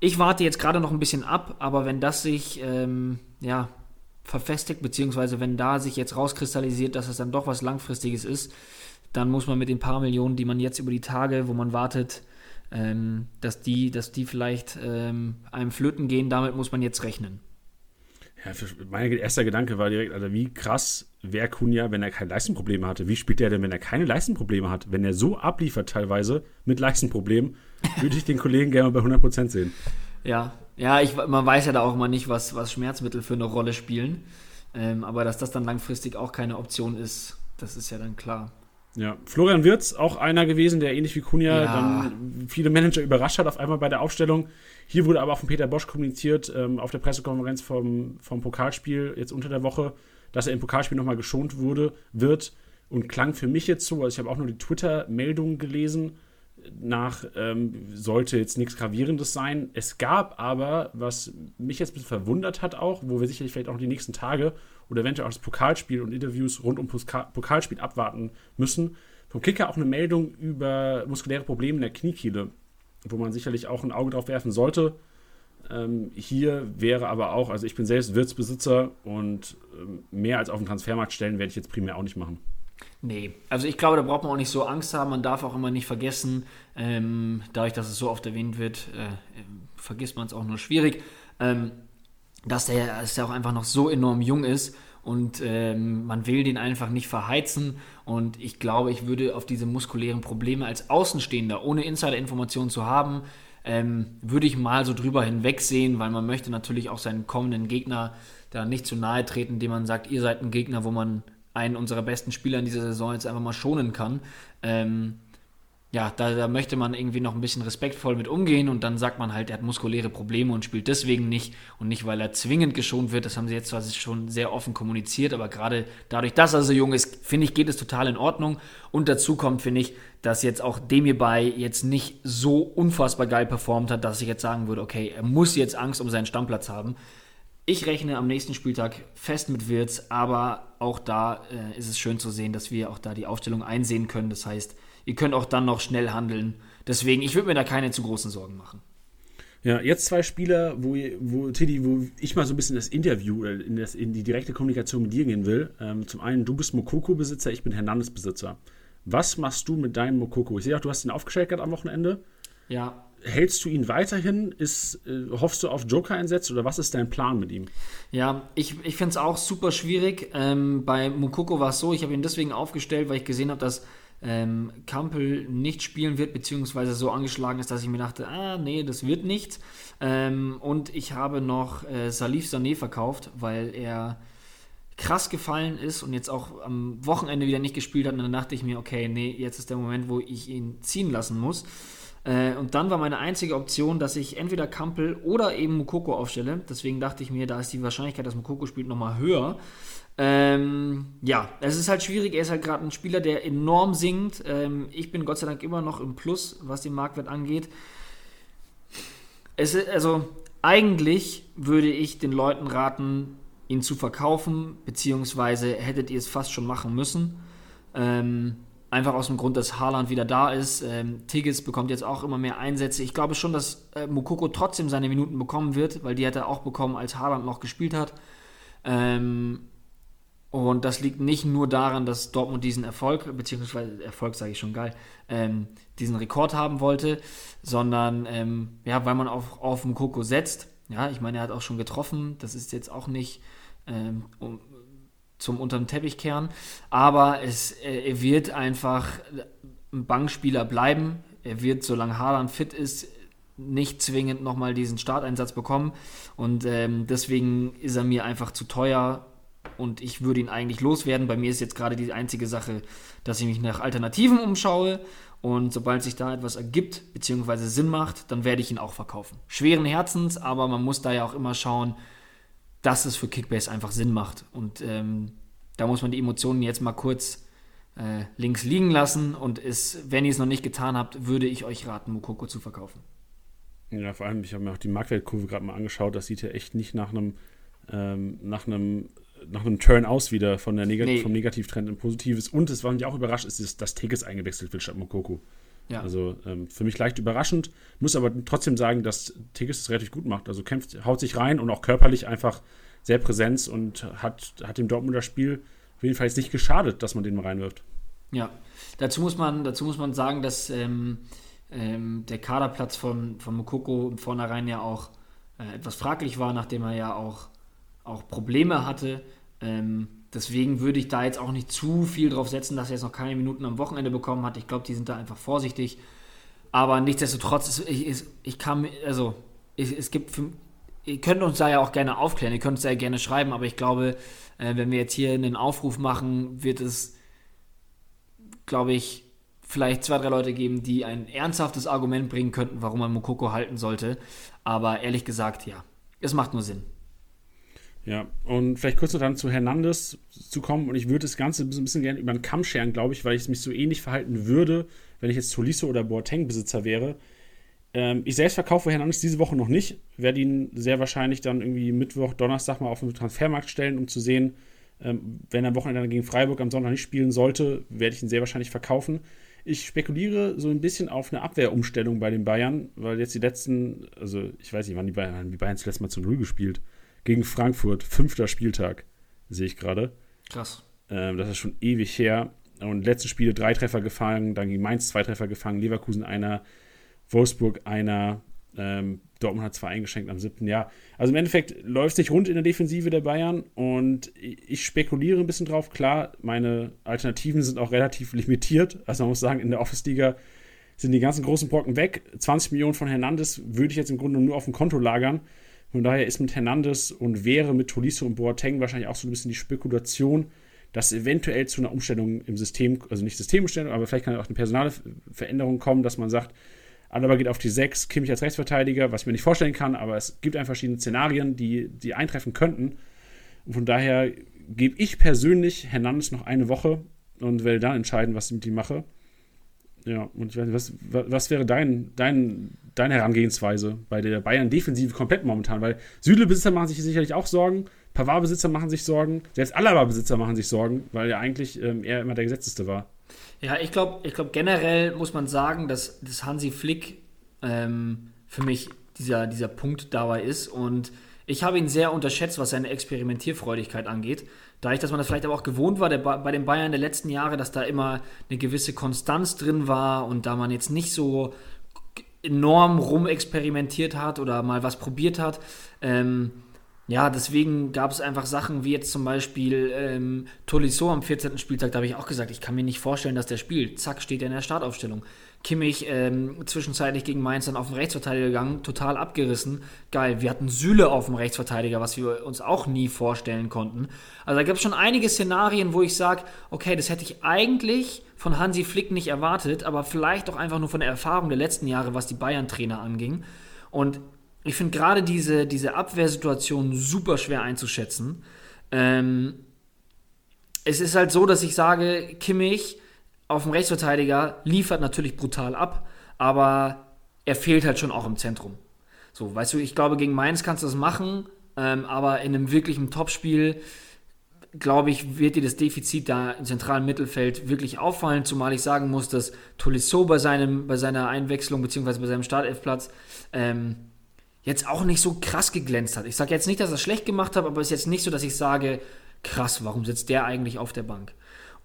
ich warte jetzt gerade noch ein bisschen ab, aber wenn das sich ähm, ja, verfestigt, beziehungsweise wenn da sich jetzt rauskristallisiert, dass es dann doch was Langfristiges ist, dann muss man mit den paar Millionen, die man jetzt über die Tage, wo man wartet, ähm, dass, die, dass die vielleicht ähm, einem flöten gehen, damit muss man jetzt rechnen. Ja, mein erster Gedanke war direkt, also wie krass wäre Kunja, wenn er keine Leistenprobleme hatte. Wie spielt er denn, wenn er keine Leistenprobleme hat? Wenn er so abliefert teilweise mit Leistenproblemen, würde ich den Kollegen gerne bei 100% sehen. Ja, ja, ich, man weiß ja da auch immer nicht, was, was Schmerzmittel für eine Rolle spielen. Ähm, aber dass das dann langfristig auch keine Option ist, das ist ja dann klar. Ja, Florian Wirz, auch einer gewesen, der ähnlich wie Kunja ja. dann viele Manager überrascht hat auf einmal bei der Aufstellung. Hier wurde aber auch von Peter Bosch kommuniziert, ähm, auf der Pressekonferenz vom, vom Pokalspiel jetzt unter der Woche, dass er im Pokalspiel nochmal geschont wurde, wird und klang für mich jetzt so, also ich habe auch nur die Twitter-Meldung gelesen, nach ähm, sollte jetzt nichts Gravierendes sein. Es gab aber, was mich jetzt ein bisschen verwundert hat auch, wo wir sicherlich vielleicht auch die nächsten Tage oder eventuell auch das Pokalspiel und Interviews rund um Pokalspiel abwarten müssen, vom Kicker auch eine Meldung über muskuläre Probleme in der Kniekehle, wo man sicherlich auch ein Auge drauf werfen sollte. Ähm, hier wäre aber auch, also ich bin selbst Wirtsbesitzer und ähm, mehr als auf den Transfermarkt stellen werde ich jetzt primär auch nicht machen. Nee, also ich glaube, da braucht man auch nicht so Angst haben. Man darf auch immer nicht vergessen, ähm, dadurch, dass es so oft erwähnt wird, äh, vergisst man es auch nur schwierig, ähm, dass, der, der auch einfach noch so enorm jung ist und ähm, man will den einfach nicht verheizen. Und ich glaube, ich würde auf diese muskulären Probleme als Außenstehender, ohne Insider-Informationen zu haben, ähm, würde ich mal so drüber hinwegsehen, weil man möchte natürlich auch seinen kommenden Gegner da nicht zu nahe treten, indem man sagt, ihr seid ein Gegner, wo man einen unserer besten Spieler in dieser Saison jetzt einfach mal schonen kann. Ähm, ja, da, da, möchte man irgendwie noch ein bisschen respektvoll mit umgehen und dann sagt man halt, er hat muskuläre Probleme und spielt deswegen nicht und nicht, weil er zwingend geschont wird. Das haben sie jetzt zwar schon sehr offen kommuniziert, aber gerade dadurch, dass er so jung ist, finde ich, geht es total in Ordnung. Und dazu kommt, finde ich, dass jetzt auch Demir bei jetzt nicht so unfassbar geil performt hat, dass ich jetzt sagen würde, okay, er muss jetzt Angst um seinen Stammplatz haben. Ich rechne am nächsten Spieltag fest mit Wirtz, aber auch da äh, ist es schön zu sehen, dass wir auch da die Aufstellung einsehen können. Das heißt, ihr könnt auch dann noch schnell handeln. Deswegen, ich würde mir da keine zu großen Sorgen machen. Ja, jetzt zwei Spieler, wo, wo Tiddy, wo ich mal so ein bisschen das Interview oder in, das, in die direkte Kommunikation mit dir gehen will. Ähm, zum einen, du bist Mokoko-Besitzer, ich bin Hernandez-Besitzer. Was machst du mit deinem Mokoko? Ich sehe auch, du hast ihn aufgestellt gerade am Wochenende. Ja. Hältst du ihn weiterhin? Ist, äh, hoffst du auf Joker-Einsätze oder was ist dein Plan mit ihm? Ja, ich, ich finde es auch super schwierig. Ähm, bei Mukoko war es so, ich habe ihn deswegen aufgestellt, weil ich gesehen habe, dass ähm, Kampel nicht spielen wird, beziehungsweise so angeschlagen ist, dass ich mir dachte, ah, nee, das wird nichts. Ähm, und ich habe noch äh, Salif Sané verkauft, weil er krass gefallen ist und jetzt auch am Wochenende wieder nicht gespielt hat. Und dann dachte ich mir, okay, nee, jetzt ist der Moment, wo ich ihn ziehen lassen muss. Äh, und dann war meine einzige Option, dass ich entweder Kampel oder eben Mukoko aufstelle. Deswegen dachte ich mir, da ist die Wahrscheinlichkeit, dass Mukoko spielt, nochmal höher. Ähm, ja, es ist halt schwierig. Er ist halt gerade ein Spieler, der enorm singt. Ähm, ich bin Gott sei Dank immer noch im Plus, was den Marktwert angeht. Es ist, also, eigentlich würde ich den Leuten raten, ihn zu verkaufen, beziehungsweise hättet ihr es fast schon machen müssen. Ähm, einfach aus dem Grund, dass Haaland wieder da ist. Ähm, Tigges bekommt jetzt auch immer mehr Einsätze. Ich glaube schon, dass äh, Mukoko trotzdem seine Minuten bekommen wird, weil die hat er auch bekommen, als Haaland noch gespielt hat. Ähm, und das liegt nicht nur daran, dass Dortmund diesen Erfolg, beziehungsweise Erfolg sage ich schon geil, ähm, diesen Rekord haben wollte, sondern ähm, ja, weil man auf, auf Mukoko setzt. Ja, ich meine, er hat auch schon getroffen. Das ist jetzt auch nicht ähm, um, zum unterm Teppich kehren. Aber es, äh, er wird einfach ein Bankspieler bleiben. Er wird, solange Haaland fit ist, nicht zwingend nochmal diesen Starteinsatz bekommen. Und ähm, deswegen ist er mir einfach zu teuer und ich würde ihn eigentlich loswerden. Bei mir ist jetzt gerade die einzige Sache, dass ich mich nach Alternativen umschaue. Und sobald sich da etwas ergibt, beziehungsweise Sinn macht, dann werde ich ihn auch verkaufen. Schweren Herzens, aber man muss da ja auch immer schauen, dass es für Kickbase einfach Sinn macht. Und ähm, da muss man die Emotionen jetzt mal kurz äh, links liegen lassen. Und ist, wenn ihr es noch nicht getan habt, würde ich euch raten, Mukoko zu verkaufen. Ja, vor allem, ich habe mir auch die Marktwertkurve gerade mal angeschaut. Das sieht ja echt nicht nach einem, ähm, nach einem nach einem Turn aus wieder von der Negat nee. vom Negativtrend in Positives. Und es war mich auch überrascht, ist, dass Teges eingewechselt wird statt Mokoko. Ja. Also ähm, für mich leicht überraschend, muss aber trotzdem sagen, dass Teges es relativ gut macht. Also kämpft, haut sich rein und auch körperlich einfach sehr präsent und hat, hat dem Dortmunder Spiel auf jeden Fall jetzt nicht geschadet, dass man den mal reinwirft. Ja, dazu muss man, dazu muss man sagen, dass ähm, ähm, der Kaderplatz von, von Mokoko im Vornherein ja auch äh, etwas fraglich war, nachdem er ja auch, auch Probleme hatte. Ähm, deswegen würde ich da jetzt auch nicht zu viel drauf setzen, dass er jetzt noch keine Minuten am Wochenende bekommen hat. Ich glaube, die sind da einfach vorsichtig. Aber nichtsdestotrotz, ich, ich, kann, also, ich, es gibt, für, ihr könnt uns da ja auch gerne aufklären, ihr könnt es ja gerne schreiben, aber ich glaube, äh, wenn wir jetzt hier einen Aufruf machen, wird es, glaube ich, vielleicht zwei, drei Leute geben, die ein ernsthaftes Argument bringen könnten, warum man Mokoko halten sollte. Aber ehrlich gesagt, ja, es macht nur Sinn. Ja, und vielleicht kurz noch dann zu Hernandez zu kommen. Und ich würde das Ganze ein bisschen gerne über den Kamm scheren, glaube ich, weil ich mich so ähnlich verhalten würde, wenn ich jetzt Tolisso oder Boateng-Besitzer wäre. Ähm, ich selbst verkaufe Hernandez diese Woche noch nicht. Werde ihn sehr wahrscheinlich dann irgendwie Mittwoch, Donnerstag mal auf den Transfermarkt stellen, um zu sehen, ähm, wenn er am Wochenende gegen Freiburg am Sonntag nicht spielen sollte, werde ich ihn sehr wahrscheinlich verkaufen. Ich spekuliere so ein bisschen auf eine Abwehrumstellung bei den Bayern, weil jetzt die letzten, also ich weiß nicht, wann die Bayern, haben die Bayern zuletzt mal zu Null gespielt gegen Frankfurt, fünfter Spieltag, sehe ich gerade. Krass. Ähm, das ist schon ewig her. Und letzten Spiele drei Treffer gefangen, dann gegen Mainz zwei Treffer gefangen, Leverkusen einer, Wolfsburg einer, ähm, Dortmund hat zwei eingeschenkt am siebten Jahr. Also im Endeffekt läuft es nicht rund in der Defensive der Bayern und ich spekuliere ein bisschen drauf. Klar, meine Alternativen sind auch relativ limitiert. Also man muss sagen, in der Office-Liga sind die ganzen großen Brocken weg. 20 Millionen von Hernandez würde ich jetzt im Grunde nur auf dem Konto lagern. Von daher ist mit Hernandez und wäre mit Tolisso und Boateng wahrscheinlich auch so ein bisschen die Spekulation, dass eventuell zu einer Umstellung im System, also nicht Systemumstellung, aber vielleicht kann auch eine personale Veränderung kommen, dass man sagt, Alaba geht auf die 6, Kimmich als Rechtsverteidiger, was ich mir nicht vorstellen kann, aber es gibt einfach verschiedene Szenarien, die, die eintreffen könnten. Und von daher gebe ich persönlich Hernandez noch eine Woche und werde dann entscheiden, was ich mit ihm mache. Ja, und ich weiß nicht, was, was wäre dein, dein, deine Herangehensweise bei der Bayern-Defensive komplett momentan? Weil Süle-Besitzer machen sich sicherlich auch Sorgen, Pavard-Besitzer machen sich Sorgen, selbst Alaba-Besitzer machen sich Sorgen, weil ja eigentlich ähm, er immer der Gesetzeste war. Ja, ich glaube, ich glaub, generell muss man sagen, dass, dass Hansi Flick ähm, für mich dieser, dieser Punkt dabei ist und ich habe ihn sehr unterschätzt, was seine Experimentierfreudigkeit angeht. Dadurch, dass man das vielleicht aber auch gewohnt war der, bei den Bayern der letzten Jahre, dass da immer eine gewisse Konstanz drin war und da man jetzt nicht so enorm rumexperimentiert hat oder mal was probiert hat. Ähm, ja, deswegen gab es einfach Sachen wie jetzt zum Beispiel ähm, Tolisso am 14. Spieltag, da habe ich auch gesagt, ich kann mir nicht vorstellen, dass der spielt. Zack, steht er in der Startaufstellung. Kimmich ähm, zwischenzeitlich gegen Mainz dann auf den Rechtsverteidiger gegangen, total abgerissen. Geil, wir hatten Süle auf dem Rechtsverteidiger, was wir uns auch nie vorstellen konnten. Also da gibt es schon einige Szenarien, wo ich sage, okay, das hätte ich eigentlich von Hansi Flick nicht erwartet, aber vielleicht auch einfach nur von der Erfahrung der letzten Jahre, was die Bayern-Trainer anging. Und ich finde gerade diese, diese Abwehrsituation super schwer einzuschätzen. Ähm, es ist halt so, dass ich sage, Kimmich auf dem Rechtsverteidiger liefert natürlich brutal ab, aber er fehlt halt schon auch im Zentrum. So, weißt du, ich glaube, gegen Mainz kannst du das machen, ähm, aber in einem wirklichen Topspiel, glaube ich, wird dir das Defizit da im zentralen Mittelfeld wirklich auffallen, zumal ich sagen muss, dass Tolisso bei, seinem, bei seiner Einwechslung bzw. bei seinem Startelfplatz ähm, jetzt auch nicht so krass geglänzt hat. Ich sage jetzt nicht, dass er es schlecht gemacht hat, aber es ist jetzt nicht so, dass ich sage, krass, warum sitzt der eigentlich auf der Bank?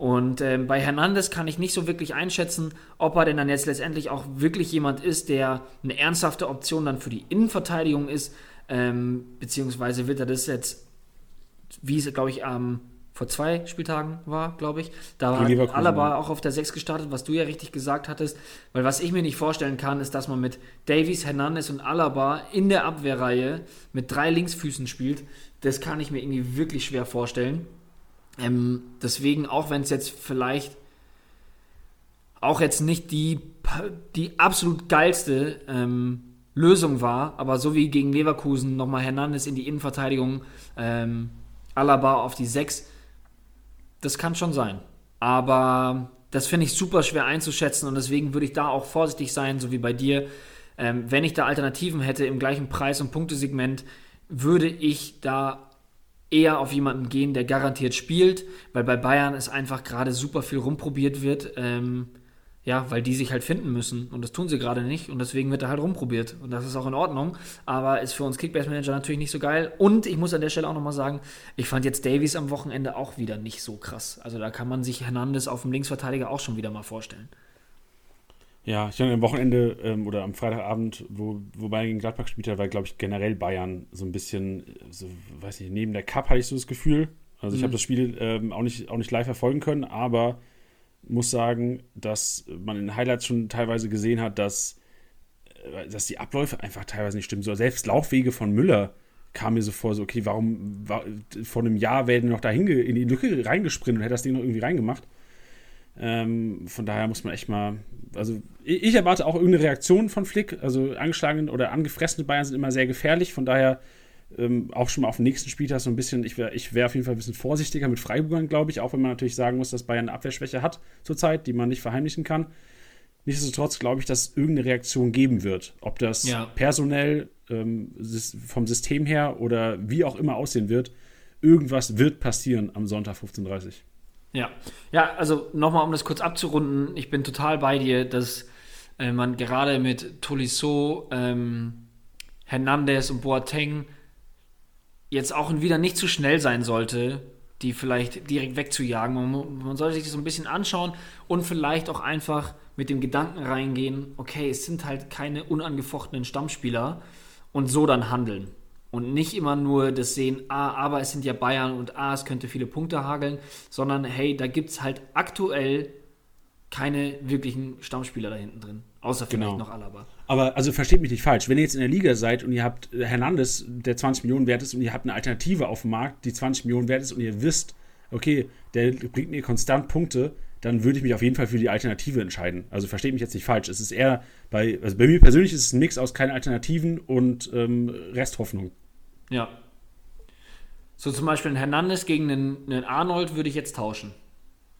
Und ähm, bei Hernandez kann ich nicht so wirklich einschätzen, ob er denn dann jetzt letztendlich auch wirklich jemand ist, der eine ernsthafte Option dann für die Innenverteidigung ist, ähm, beziehungsweise wird er das jetzt, wie es, glaube ich, ähm, vor zwei Spieltagen war, glaube ich. Da war Alaba auch auf der 6 gestartet, was du ja richtig gesagt hattest. Weil was ich mir nicht vorstellen kann, ist, dass man mit Davies, Hernandez und Alaba in der Abwehrreihe mit drei Linksfüßen spielt. Das kann ich mir irgendwie wirklich schwer vorstellen. Ähm, deswegen, auch wenn es jetzt vielleicht auch jetzt nicht die, die absolut geilste ähm, Lösung war, aber so wie gegen Leverkusen nochmal Hernandez in die Innenverteidigung, ähm, Alaba auf die 6, das kann schon sein. Aber das finde ich super schwer einzuschätzen und deswegen würde ich da auch vorsichtig sein, so wie bei dir. Ähm, wenn ich da Alternativen hätte im gleichen Preis- und Punktesegment, würde ich da eher auf jemanden gehen, der garantiert spielt, weil bei Bayern es einfach gerade super viel rumprobiert wird. Ähm, ja, weil die sich halt finden müssen und das tun sie gerade nicht und deswegen wird da halt rumprobiert und das ist auch in Ordnung, aber ist für uns Kickbase-Manager natürlich nicht so geil und ich muss an der Stelle auch nochmal sagen, ich fand jetzt Davies am Wochenende auch wieder nicht so krass. Also da kann man sich Hernandez auf dem Linksverteidiger auch schon wieder mal vorstellen. Ja, ich denke, am Wochenende ähm, oder am Freitagabend, wo, wo Bayern gegen Gladbach gespielt hat, war, glaube ich, generell Bayern so ein bisschen, so, weiß nicht, neben der Cup hatte ich so das Gefühl. Also ich mhm. habe das Spiel ähm, auch, nicht, auch nicht live verfolgen können, aber muss sagen, dass man in den Highlights schon teilweise gesehen hat, dass, äh, dass die Abläufe einfach teilweise nicht stimmen. So, selbst Laufwege von Müller kam mir so vor, so, okay, warum war, vor einem Jahr wäre noch da in die Lücke reingesprintet und hätte das Ding noch irgendwie reingemacht. Ähm, von daher muss man echt mal, also ich, erwarte auch irgendeine Reaktion von Flick. Also angeschlagene oder angefressene Bayern sind immer sehr gefährlich. Von daher ähm, auch schon mal auf den nächsten Spieltag so ein bisschen, ich wäre ich wär auf jeden Fall ein bisschen vorsichtiger mit Freiburgern, glaube ich, auch wenn man natürlich sagen muss, dass Bayern eine Abwehrschwäche hat zurzeit, die man nicht verheimlichen kann. Nichtsdestotrotz glaube ich, dass es irgendeine Reaktion geben wird. Ob das ja. personell, ähm, vom System her oder wie auch immer aussehen wird, irgendwas wird passieren am Sonntag 15.30 Uhr. Ja, ja, also nochmal, um das kurz abzurunden, ich bin total bei dir, dass äh, man gerade mit Tolisso, ähm, Hernandez und Boateng jetzt auch wieder nicht zu schnell sein sollte, die vielleicht direkt wegzujagen. Man, man sollte sich das so ein bisschen anschauen und vielleicht auch einfach mit dem Gedanken reingehen, okay, es sind halt keine unangefochtenen Stammspieler und so dann handeln. Und nicht immer nur das sehen, ah, aber es sind ja Bayern und ah, es könnte viele Punkte hageln, sondern hey, da gibt es halt aktuell keine wirklichen Stammspieler da hinten drin. Außer vielleicht Genau. noch Alaba. Aber also versteht mich nicht falsch, wenn ihr jetzt in der Liga seid und ihr habt äh, Hernandez, der 20 Millionen wert ist, und ihr habt eine Alternative auf dem Markt, die 20 Millionen wert ist, und ihr wisst, okay, der bringt mir konstant Punkte, dann würde ich mich auf jeden Fall für die Alternative entscheiden. Also versteht mich jetzt nicht falsch. Es ist eher bei, also bei mir persönlich ist es ein Mix aus keine Alternativen und ähm, Resthoffnung. Ja. So zum Beispiel ein Hernandez gegen einen, einen Arnold würde ich jetzt tauschen.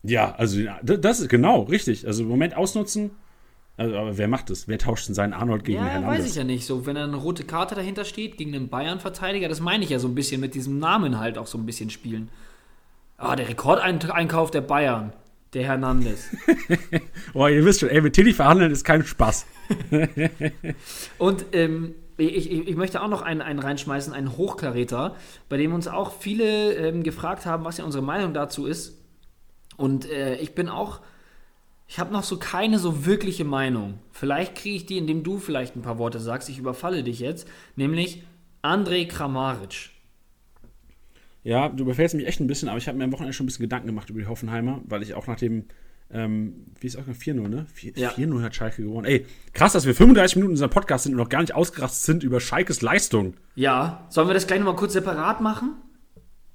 Ja, also das ist genau richtig. Also im Moment ausnutzen. Also, aber wer macht das? Wer tauscht denn seinen Arnold gegen Ja, Hernandez? weiß ich ja nicht. So, wenn da eine rote Karte dahinter steht gegen einen Bayern-Verteidiger, das meine ich ja so ein bisschen mit diesem Namen halt auch so ein bisschen spielen. Ah, der Rekordeinkauf der Bayern, der Hernandez. Oh, ihr wisst schon, ey, mit Tilly verhandeln ist kein Spaß. Und ähm, ich, ich, ich möchte auch noch einen, einen reinschmeißen, einen Hochkaräter, bei dem uns auch viele ähm, gefragt haben, was ja unsere Meinung dazu ist. Und äh, ich bin auch, ich habe noch so keine so wirkliche Meinung. Vielleicht kriege ich die, indem du vielleicht ein paar Worte sagst. Ich überfalle dich jetzt, nämlich Andrej Kramaric. Ja, du überfällst mich echt ein bisschen, aber ich habe mir am Wochenende schon ein bisschen Gedanken gemacht über die Hoffenheimer, weil ich auch nach dem, ähm, wie ist auch 4-0, ne? 4- Ja. 4-0 hat Schalke gewonnen. Ey, krass, dass wir 35 Minuten in unserem Podcast sind und noch gar nicht ausgerastet sind über Schalkes Leistung. Ja, sollen wir das gleich nochmal kurz separat machen?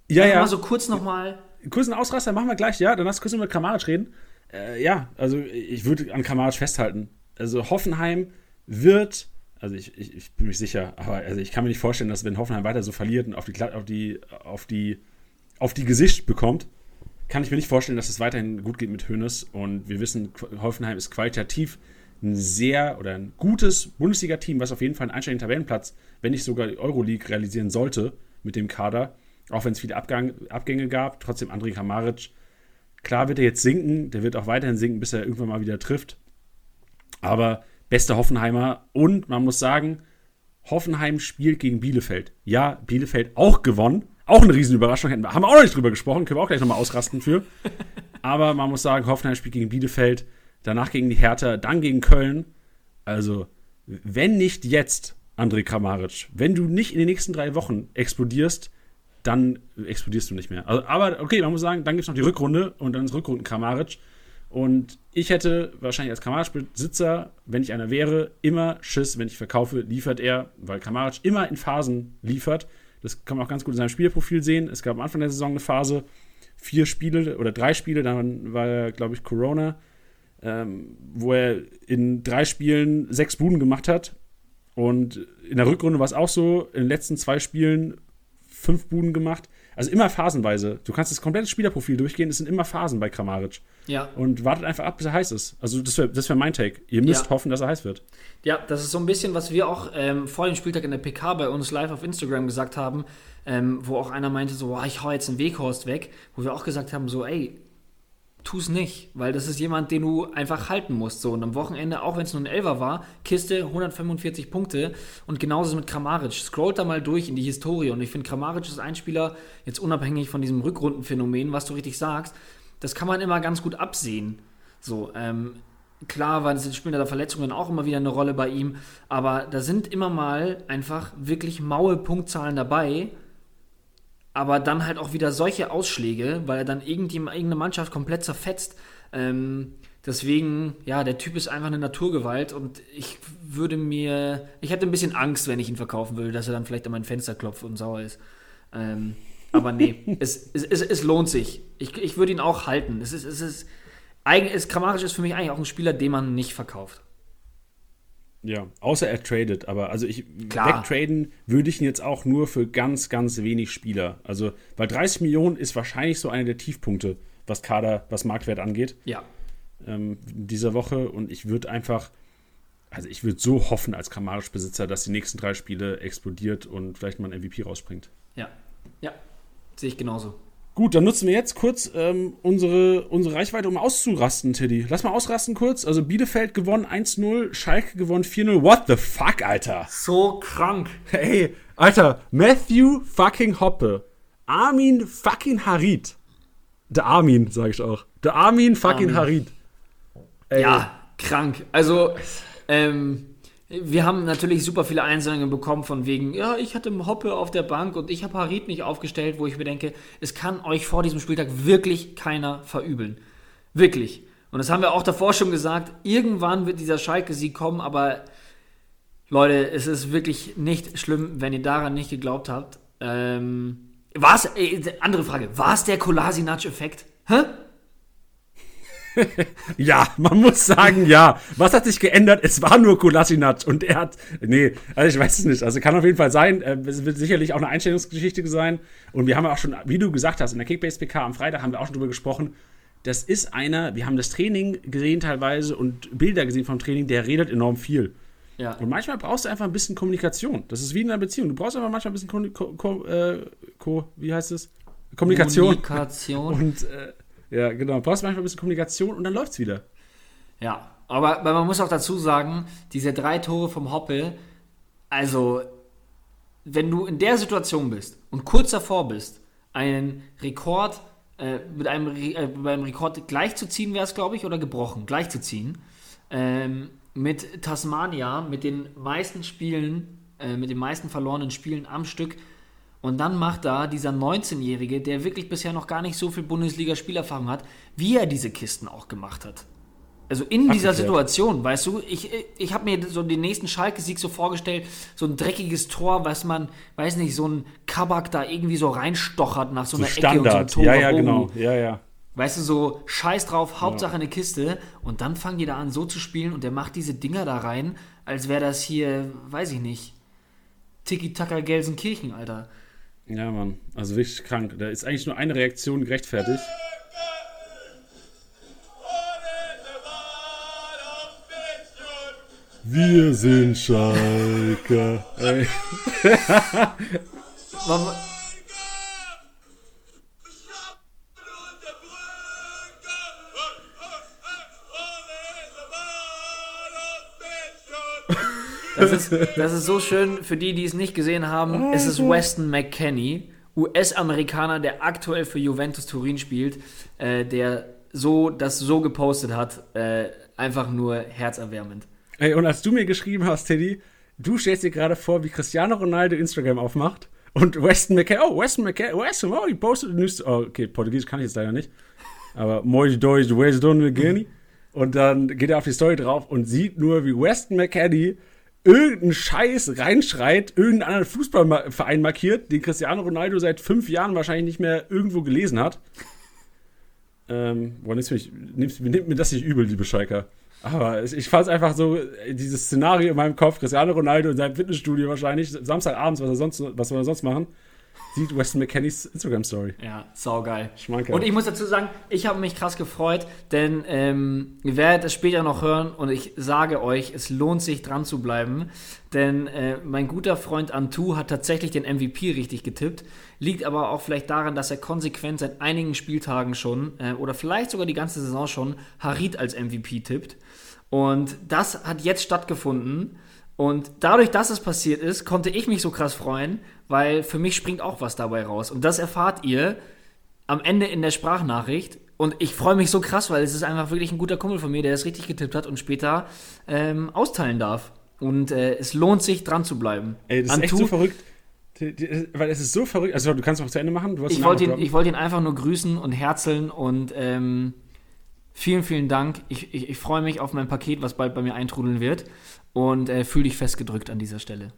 Ja, Einfach ja. Mal so kurz nochmal. kurzen Ausraster machen wir gleich, ja. Dann lass kurz über Kramaric reden. Äh, ja, also ich würde an Kramaric festhalten. Also Hoffenheim wird, also ich, ich, ich bin mir sicher, aber also ich kann mir nicht vorstellen, dass wenn Hoffenheim weiter so verliert und auf die, auf die, auf die, auf die Gesicht bekommt, kann ich mir nicht vorstellen, dass es weiterhin gut geht mit Hoeneß. Und wir wissen, Hoffenheim ist qualitativ ein sehr oder ein gutes Bundesliga-Team, was auf jeden Fall einen einstelligen Tabellenplatz, wenn nicht sogar die Euroleague realisieren sollte mit dem Kader. Auch wenn es viele Abgang, Abgänge gab, trotzdem André Kramaric. Klar wird er jetzt sinken, der wird auch weiterhin sinken, bis er irgendwann mal wieder trifft. Aber bester Hoffenheimer und man muss sagen, Hoffenheim spielt gegen Bielefeld. Ja, Bielefeld auch gewonnen. Auch eine Riesenüberraschung. Hätten wir, haben wir auch noch nicht drüber gesprochen, können wir auch gleich nochmal ausrasten für. Aber man muss sagen, Hoffenheim spielt gegen Bielefeld, danach gegen die Hertha, dann gegen Köln. Also, wenn nicht jetzt, André Kramaric, wenn du nicht in den nächsten drei Wochen explodierst, dann explodierst du nicht mehr. Also, aber okay, man muss sagen, dann gibt es noch die Rückrunde und dann ist Rückrunden Kramaric. Und ich hätte wahrscheinlich als Kramaric-Besitzer, wenn ich einer wäre, immer Schiss, wenn ich verkaufe, liefert er, weil Kramaric immer in Phasen liefert. Das kann man auch ganz gut in seinem Spielerprofil sehen. Es gab am Anfang der Saison eine Phase, vier Spiele oder drei Spiele, dann war er, glaube ich, Corona, ähm, wo er in drei Spielen sechs Buden gemacht hat. Und in der Rückrunde war es auch so, in den letzten zwei Spielen fünf Buden gemacht. Also immer phasenweise. Du kannst das komplette Spielerprofil durchgehen, es sind immer Phasen bei Kramaric. Ja. Und wartet einfach ab, bis er heiß ist. Also das wäre das wär mein Take. Ihr müsst Ja. hoffen, dass er heiß wird. Ja, das ist so ein bisschen, was wir auch ähm, vor dem Spieltag in der PK bei uns live auf Instagram gesagt haben, ähm, wo auch einer meinte, so, boah, ich hau jetzt einen Weghorst weg, wo wir auch gesagt haben, so, ey, tu's nicht, weil das ist jemand, den du einfach halten musst. So, und am Wochenende, auch wenn es nur ein Elfer war, Kiste 145 Punkte und genauso es mit Kramaric. Scrollt da mal durch in die Historie und ich finde, Kramaric ist ein Spieler, jetzt unabhängig von diesem Rückrundenphänomen, was du richtig sagst, das kann man immer ganz gut absehen. So, ähm, klar, weil es spielen da Verletzungen auch immer wieder eine Rolle bei ihm, aber da sind immer mal einfach wirklich maue Punktzahlen dabei, aber dann halt auch wieder solche Ausschläge, weil er dann irgendjemand, irgendeine Mannschaft komplett zerfetzt. Ähm, deswegen, ja, der Typ ist einfach eine Naturgewalt und ich würde mir, ich hätte ein bisschen Angst, wenn ich ihn verkaufen würde, dass er dann vielleicht an mein Fenster klopft und sauer ist. Ähm, aber nee, es, es, es, es lohnt sich. Ich, ich würde ihn auch halten. Es ist, es ist, eigentlich ist Kramaric ist für mich eigentlich auch ein Spieler, den man nicht verkauft. Ja, außer er tradet. Aber also ich Klar. wegtraden würde ich ihn jetzt auch nur für ganz, ganz wenig Spieler. Also, weil 30 Millionen ist wahrscheinlich so einer der Tiefpunkte, was Kader, was Marktwert angeht, Ja. ähm, in dieser Woche. Und ich würde einfach, also ich würde so hoffen als Kramaric-Besitzer, dass die nächsten drei Spiele explodiert und vielleicht mal ein MVP rausspringt. Ja. Ja. Sehe ich genauso. Gut, dann nutzen wir jetzt kurz ähm, unsere, unsere Reichweite, um auszurasten, Tiddy. Lass mal ausrasten kurz. Also Bielefeld gewonnen 1-0, Schalke gewonnen 4-0. What the fuck, Alter? So krank. Hey, Alter, Matthew fucking Hoppe. Armin fucking Harid. Der Armin, sag ich auch. Der Armin fucking Armin. Harid. Ey, Ja, krank. Also, ähm, wir haben natürlich super viele Einsendungen bekommen von wegen, ja, ich hatte Hoppe auf der Bank und ich habe Harid nicht aufgestellt, wo ich mir denke, es kann euch vor diesem Spieltag wirklich keiner verübeln. Wirklich. Und das haben wir auch davor schon gesagt. Irgendwann wird dieser Schalke-Sieg kommen, aber Leute, es ist wirklich nicht schlimm, wenn ihr daran nicht geglaubt habt. Ähm, war es, andere Frage, war es der Kolasinac-Effekt? Hä? ja, man muss sagen, ja. Was hat sich geändert? Es war nur Kolasinac und er hat, nee, also ich weiß es nicht. Also kann auf jeden Fall sein. Äh, es wird sicherlich auch eine Einstellungsgeschichte sein. Und wir haben auch schon, wie du gesagt hast, in der Kickbase PK am Freitag haben wir auch schon drüber gesprochen. Das ist einer, wir haben das Training gesehen teilweise und Bilder gesehen vom Training, der redet enorm viel. Ja. Und manchmal brauchst du einfach ein bisschen Kommunikation. Das ist wie in einer Beziehung. Du brauchst einfach manchmal ein bisschen Ko, Ko, äh, Ko wie heißt es? Kommunikation. Kommunikation. Und äh, ja, genau. Brauchst manchmal ein bisschen Kommunikation und dann läuft's wieder. Ja, aber man muss auch dazu sagen, diese drei Tore vom Hoppe, also wenn du in der Situation bist und kurz davor bist, einen Rekord äh, mit einem, äh, beim Rekord gleichzuziehen wäre es, glaube ich, oder gebrochen, gleichzuziehen, ähm, mit Tasmania, mit den meisten Spielen, äh, mit den meisten verlorenen Spielen am Stück. Und dann macht da dieser 19-Jährige, der wirklich bisher noch gar nicht so viel Bundesliga-Spielerfahrung hat, wie er diese Kisten auch gemacht hat. Also in dieser Situation, weißt du, ich, ich habe mir so den nächsten Schalke-Sieg so vorgestellt, so ein dreckiges Tor, was man, weiß nicht, so ein Kabak da irgendwie so reinstochert nach so einer so Ecke und so einem Tor. Ja, ja, genau. Ja, ja. Weißt du, so scheiß drauf, Hauptsache eine Kiste. Und dann fangen die da an, so zu spielen und der macht diese Dinger da rein, als wäre das hier, weiß ich nicht, Tiki-Taka Gelsenkirchen, Alter. Ja, Mann. Also wirklich krank. Da ist eigentlich nur eine Reaktion gerechtfertigt. Wir sind Schalke. Ey. Das ist, das ist so schön für die, die es nicht gesehen haben. Es ist Weston McKenney, US-Amerikaner, der aktuell für Juventus Turin spielt, äh, der so das so gepostet hat. Äh, einfach nur herzerwärmend. Ey, und als du mir geschrieben hast, Teddy, du stellst dir gerade vor, wie Cristiano Ronaldo Instagram aufmacht und Weston McKenney, oh, Weston McKenney, Weston, oh, die postet News. Oh, okay, Portugiesisch kann ich jetzt leider nicht. Aber Moi Deutsch, Weston McKenney. Und dann geht er auf die Story drauf und sieht nur, wie Weston McKenney irgendeinen Scheiß reinschreit, irgendeinen anderen Fußballverein markiert, den Cristiano Ronaldo seit fünf Jahren wahrscheinlich nicht mehr irgendwo gelesen hat. Ähm, boah, nimmst mich, nimmst, nimmt mir das nicht übel, liebe Schalker. Aber ich fand es einfach so, dieses Szenario in meinem Kopf, Cristiano Ronaldo in seinem Fitnessstudio wahrscheinlich, Samstagabends, was er sonst, was soll er sonst machen? Sieht Weston McKennys Instagram-Story. Ja, saugeil. Schmankerl. Und ich muss dazu sagen, ich habe mich krass gefreut, denn ähm, ihr werdet es später noch hören und ich sage euch, es lohnt sich dran zu bleiben, denn äh, mein guter Freund Antu hat tatsächlich den MVP richtig getippt, liegt aber auch vielleicht daran, dass er konsequent seit einigen Spieltagen schon äh, oder vielleicht sogar die ganze Saison schon Harit als MVP tippt. Und das hat jetzt stattgefunden. Und dadurch, dass es passiert ist, konnte ich mich so krass freuen, weil für mich springt auch was dabei raus. Und das erfahrt ihr am Ende in der Sprachnachricht. Und ich freue mich so krass, weil es ist einfach wirklich ein guter Kumpel von mir, der es richtig getippt hat und später ähm, austeilen darf. Und äh, es lohnt sich, dran zu bleiben. Ey, das ist Antu, echt so verrückt. Weil es ist so verrückt. Also, du kannst noch zu Ende machen. ich wollte ihn, wollt ihn einfach nur grüßen und herzeln und ähm, vielen, vielen Dank. Ich, ich, ich freue mich auf mein Paket, was bald bei mir eintrudeln wird und äh, fühle dich festgedrückt an dieser Stelle.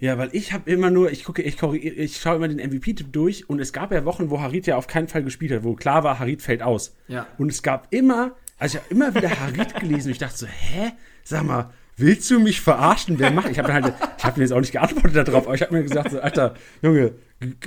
Ja, weil ich habe immer nur, ich gucke, ich, ich schaue immer den MVP-Tipp durch und es gab ja Wochen, wo Harit ja auf keinen Fall gespielt hat, wo klar war, Harit fällt aus. Ja. Und es gab immer, also ich habe immer wieder Harit gelesen und ich dachte so, hä? Sag mal, willst du mich verarschen? Wer macht? Ich habe halt, ich habe mir jetzt auch nicht geantwortet darauf, aber ich habe mir gesagt, so, Alter, Junge,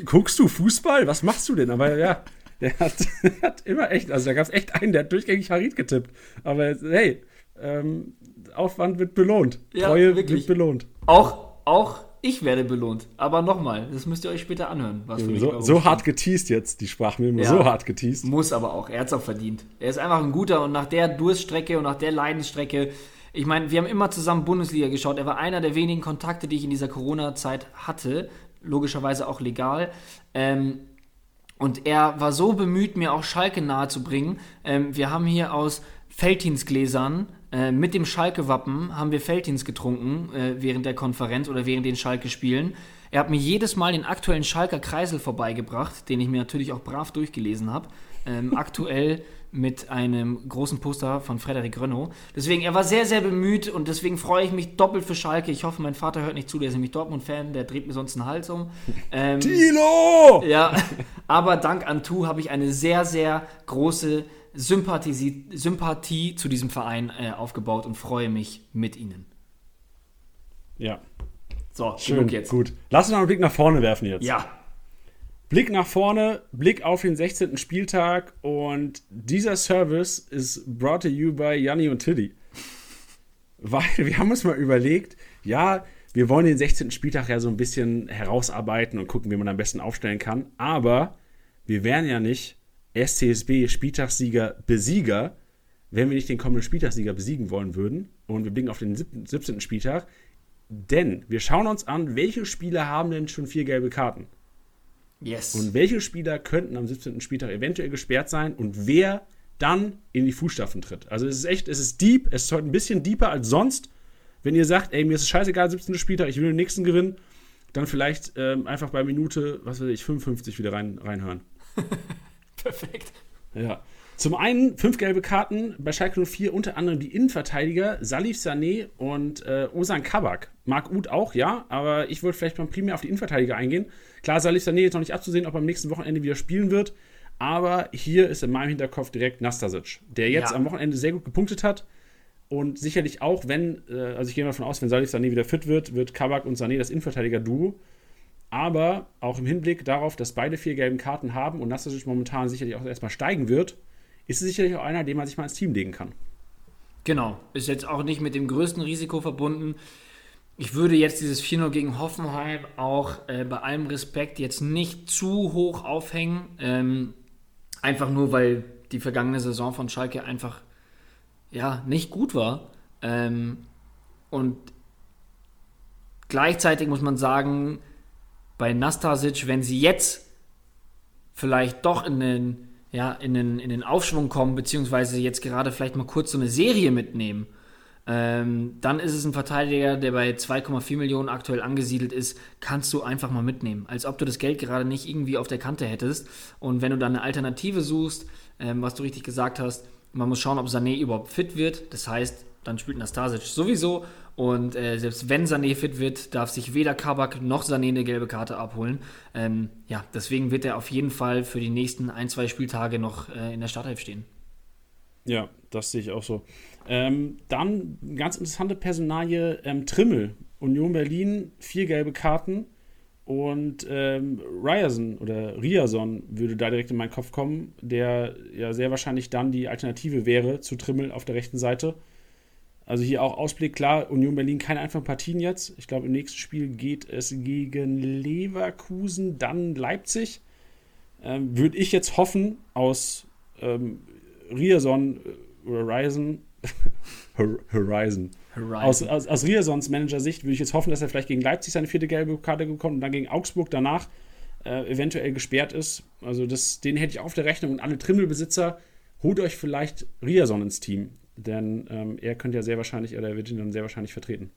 guckst du Fußball? Was machst du denn? Aber ja, der hat, der hat immer echt, also da gab es echt einen, der hat durchgängig Harit getippt. Aber hey, ähm, Aufwand wird belohnt. Ja, Treue wirklich. wird belohnt. Auch, auch ich werde belohnt. Aber nochmal, das müsst ihr euch später anhören. Was ja, so, so hart geteased jetzt, die Sprachmemo, ja, so hart geteased. Muss aber auch, er hat es auch verdient. Er ist einfach ein guter und nach der Durststrecke und nach der Leidensstrecke, ich meine, wir haben immer zusammen Bundesliga geschaut. Er war einer der wenigen Kontakte, die ich in dieser Corona-Zeit hatte. Logischerweise auch legal. Ähm, und er war so bemüht, mir auch Schalke nahezubringen. Ähm, wir haben hier aus Felddienstgläsern äh, mit dem Schalke-Wappen haben wir Felddienst getrunken äh, während der Konferenz oder während den Schalke-Spielen. Er hat mir jedes Mal den aktuellen Schalker Kreisel vorbeigebracht, den ich mir natürlich auch brav durchgelesen habe. Ähm, aktuell mit einem großen Poster von Frederik Renault. Deswegen, er war sehr, sehr bemüht und deswegen freue ich mich doppelt für Schalke. Ich hoffe, mein Vater hört nicht zu, der ist nämlich Dortmund-Fan, der dreht mir sonst einen Hals um. Ähm, Tilo! Ja, aber dank Antu habe ich eine sehr, sehr große Sympathie, Sympathie zu diesem Verein äh, aufgebaut und freue mich mit ihnen. Ja. So, schön jetzt. Gut. Lass uns noch einen Blick nach vorne werfen jetzt. Ja. Blick nach vorne, Blick auf den 16. Spieltag und dieser Service ist brought to you by Janni und Tilly. Weil wir haben uns mal überlegt, ja, wir wollen den 16. Spieltag ja so ein bisschen herausarbeiten und gucken, wie man am besten aufstellen kann. Aber wir wären ja nicht SCSB Spieltagssieger Besieger, wenn wir nicht den kommenden Spieltagssieger besiegen wollen würden. Und wir blicken auf den 17. Spieltag. Denn wir schauen uns an, welche Spieler haben denn schon vier gelbe Karten. Yes. Und welche Spieler könnten am 17. Spieltag eventuell gesperrt sein und wer dann in die Fußstapfen tritt. Also es ist echt, es ist deep, es ist heute ein bisschen deeper als sonst. Wenn ihr sagt, ey, mir ist es scheißegal, 17. Spieltag, ich will den nächsten gewinnen, dann vielleicht ähm, einfach bei Minute, was weiß ich, 55 wieder rein, reinhören. Perfekt. Ja. Zum einen fünf gelbe Karten bei Schalke 04, unter anderem die Innenverteidiger Salif Sané und äh, Osan Kabak. Marc Uth auch, ja, aber ich würde vielleicht mal primär auf die Innenverteidiger eingehen. Klar, Salif Sané ist noch nicht abzusehen, ob er am nächsten Wochenende wieder spielen wird, aber hier ist in meinem Hinterkopf direkt Nastasic, der jetzt ja. am Wochenende sehr gut gepunktet hat und sicherlich auch, wenn, äh, also ich gehe davon aus, wenn Salif Sané wieder fit wird, wird Kabak und Sané das Innenverteidiger-Duo. Aber auch im Hinblick darauf, dass beide vier gelben Karten haben und Nastasic momentan sicherlich auch erstmal steigen wird, ist es sicherlich auch einer, den man sich mal ins Team legen kann. Genau, ist jetzt auch nicht mit dem größten Risiko verbunden. Ich würde jetzt dieses 4-0 gegen Hoffenheim auch äh, bei allem Respekt jetzt nicht zu hoch aufhängen. Ähm, einfach nur, weil die vergangene Saison von Schalke einfach ja, nicht gut war. Ähm, und gleichzeitig muss man sagen, bei Nastasic, wenn sie jetzt vielleicht doch in den ja, in den, in den Aufschwung kommen, beziehungsweise jetzt gerade vielleicht mal kurz so eine Serie mitnehmen, ähm, dann ist es ein Verteidiger, der bei 2,4 Millionen aktuell angesiedelt ist, kannst du einfach mal mitnehmen. Als ob du das Geld gerade nicht irgendwie auf der Kante hättest. Und wenn du dann eine Alternative suchst, ähm, was du richtig gesagt hast, man muss schauen, ob Sané überhaupt fit wird. Das heißt, dann spielt Nastasic sowieso. Und äh, selbst wenn Sané fit wird, darf sich weder Kabak noch Sané eine gelbe Karte abholen. Ähm, ja, deswegen wird er auf jeden Fall für die nächsten ein, zwei Spieltage noch äh, in der Startelf stehen. Ja, das sehe ich auch so. Ähm, dann ganz interessante Personalie, ähm, Trimmel. Union Berlin, vier gelbe Karten. Und ähm, Ryerson oder Riason würde da direkt in meinen Kopf kommen, der ja sehr wahrscheinlich dann die Alternative wäre zu Trimmel auf der rechten Seite. Also hier auch Ausblick, klar, Union Berlin keine einfachen Partien jetzt. Ich glaube, im nächsten Spiel geht es gegen Leverkusen, dann Leipzig. Ähm, Würde ich jetzt hoffen, aus ähm, Rierson äh, Horizon, Horizon. Horizon. Aus, aus, aus Riersons Manager-Sicht würde ich jetzt hoffen, dass er vielleicht gegen Leipzig seine vierte gelbe Karte bekommt und dann gegen Augsburg danach äh, eventuell gesperrt ist. Also das, den hätte ich auf der Rechnung und alle Trimmelbesitzer, holt euch vielleicht Rierson ins Team. Denn ähm, er könnte ja sehr wahrscheinlich, oder er wird ihn dann sehr wahrscheinlich vertreten.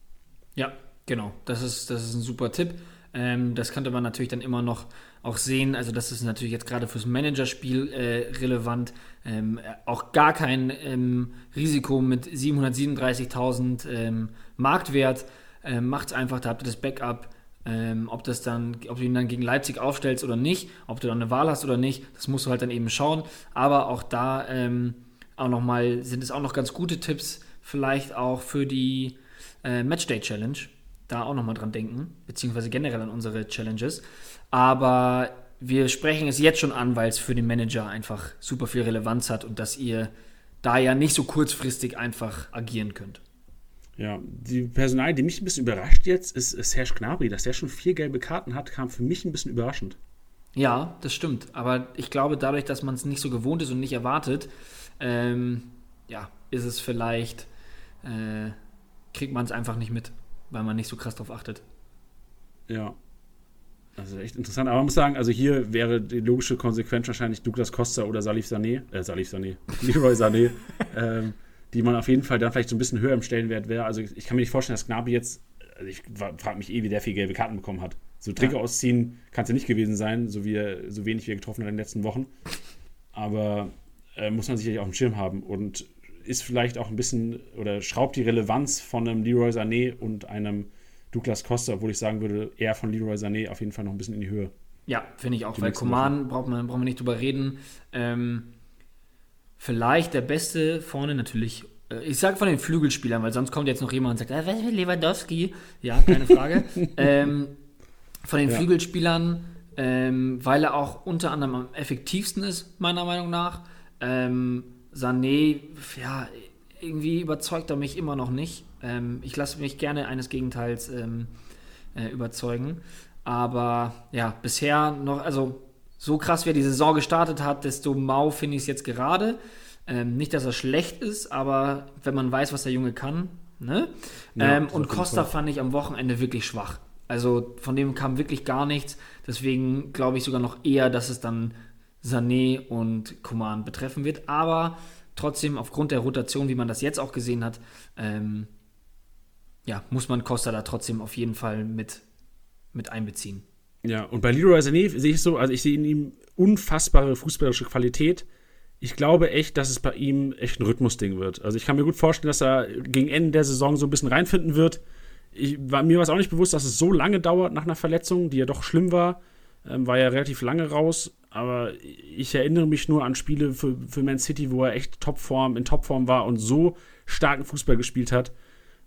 Ja, genau. Das ist, das ist ein super Tipp. Ähm, das könnte man natürlich dann immer noch auch sehen. Also, das ist natürlich jetzt gerade fürs Managerspiel äh, relevant. Ähm, auch gar kein ähm, Risiko mit 737.000 ähm, Marktwert. Ähm, Macht es einfach, da habt ihr das Backup. Ähm, ob das dann, ob du ihn dann gegen Leipzig aufstellst oder nicht, ob du dann eine Wahl hast oder nicht, das musst du halt dann eben schauen. Aber auch da ähm, auch noch mal, sind es auch noch ganz gute Tipps, vielleicht auch für die äh, Matchday Challenge. Da auch nochmal dran denken, beziehungsweise generell an unsere Challenges. Aber wir sprechen es jetzt schon an, weil es für den Manager einfach super viel Relevanz hat und dass ihr da ja nicht so kurzfristig einfach agieren könnt. Ja, die Personal, die mich ein bisschen überrascht jetzt, ist, Serge Gnabry. Dass der schon vier gelbe Karten hat, kam für mich ein bisschen überraschend. Ja, das stimmt. Aber ich glaube, dadurch, dass man es nicht so gewohnt ist und nicht erwartet, ähm, ja, ist es vielleicht, äh, kriegt man es einfach nicht mit, weil man nicht so krass drauf achtet. Ja. Also echt interessant. Aber man muss sagen, also hier wäre die logische Konsequenz wahrscheinlich Douglas Costa oder Salif Sané, äh, Salif Sané, Leroy Sané, ähm, die man auf jeden Fall dann vielleicht so ein bisschen höher im Stellenwert wäre. Also ich kann mir nicht vorstellen, dass Gnabi jetzt, also ich frage mich eh, wie der viel gelbe Karten bekommen hat. So Trigger ja. ausziehen kann es ja nicht gewesen sein, so, wie er, so wenig wie er getroffen hat in den letzten Wochen. Aber äh, muss man sicherlich auf dem Schirm haben und ist vielleicht auch ein bisschen oder schraubt die Relevanz von einem Leroy Sané und einem Douglas Costa, obwohl ich sagen würde, eher von Leroy Sané auf jeden Fall noch ein bisschen in die Höhe. Ja, finde ich auch, die weil Coman braucht man, braucht man nicht drüber reden. Ähm, vielleicht der Beste vorne natürlich. Äh, ich sage von den Flügelspielern, weil sonst kommt jetzt noch jemand und sagt, äh, was ist Lewandowski? Ja, keine Frage. ähm, von den ja. Flügelspielern, ähm, weil er auch unter anderem am effektivsten ist, meiner Meinung nach. Ähm, Sané, ja, irgendwie überzeugt er mich immer noch nicht. Ähm, ich lasse mich gerne eines Gegenteils ähm, äh, überzeugen. Aber ja, bisher noch, also so krass wie er die Saison gestartet hat, desto mau finde ich es jetzt gerade. Ähm, nicht, dass er schlecht ist, aber wenn man weiß, was der Junge kann. Ne? Ja, ähm, und Costa fand ich am Wochenende wirklich schwach. Also von dem kam wirklich gar nichts. Deswegen glaube ich sogar noch eher, dass es dann Sané und Coman betreffen wird. Aber trotzdem, aufgrund der Rotation, wie man das jetzt auch gesehen hat, ähm, ja, muss man Costa da trotzdem auf jeden Fall mit, mit einbeziehen. Ja, und bei Leroy Sané sehe ich so, also ich sehe in ihm unfassbare fußballerische Qualität. Ich glaube echt, dass es bei ihm echt ein Rhythmusding wird. Also ich kann mir gut vorstellen, dass er gegen Ende der Saison so ein bisschen reinfinden wird. Ich, war, mir war es auch nicht bewusst, dass es so lange dauert nach einer Verletzung, die ja doch schlimm war. Ähm, war ja relativ lange raus. Aber ich erinnere mich nur an Spiele für, für Man City, wo er echt Topform, in Topform war und so starken Fußball gespielt hat.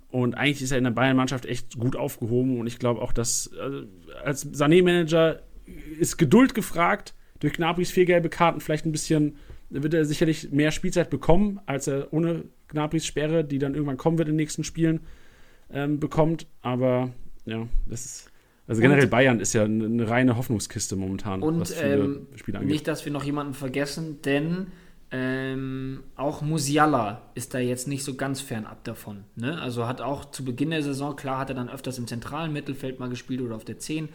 Und eigentlich ist er in der Bayern-Mannschaft echt gut aufgehoben. Und ich glaube auch, dass also als Sané-Manager ist Geduld gefragt. Durch Gnabrys vier gelbe Karten vielleicht ein bisschen, wird er sicherlich mehr Spielzeit bekommen, als er ohne Gnabrys Sperre, die dann irgendwann kommen wird in den nächsten Spielen, ähm, bekommt. Aber ja, das ist. Also generell und, Bayern ist ja eine, eine, reine Hoffnungskiste momentan, und, was viele ähm, Spiele angeht. Nicht, dass wir noch jemanden vergessen, denn ähm, auch Musiala ist da jetzt nicht so ganz fernab davon. Ne? Also hat auch zu Beginn der Saison, klar hat er dann öfters im zentralen Mittelfeld mal gespielt oder auf der 10,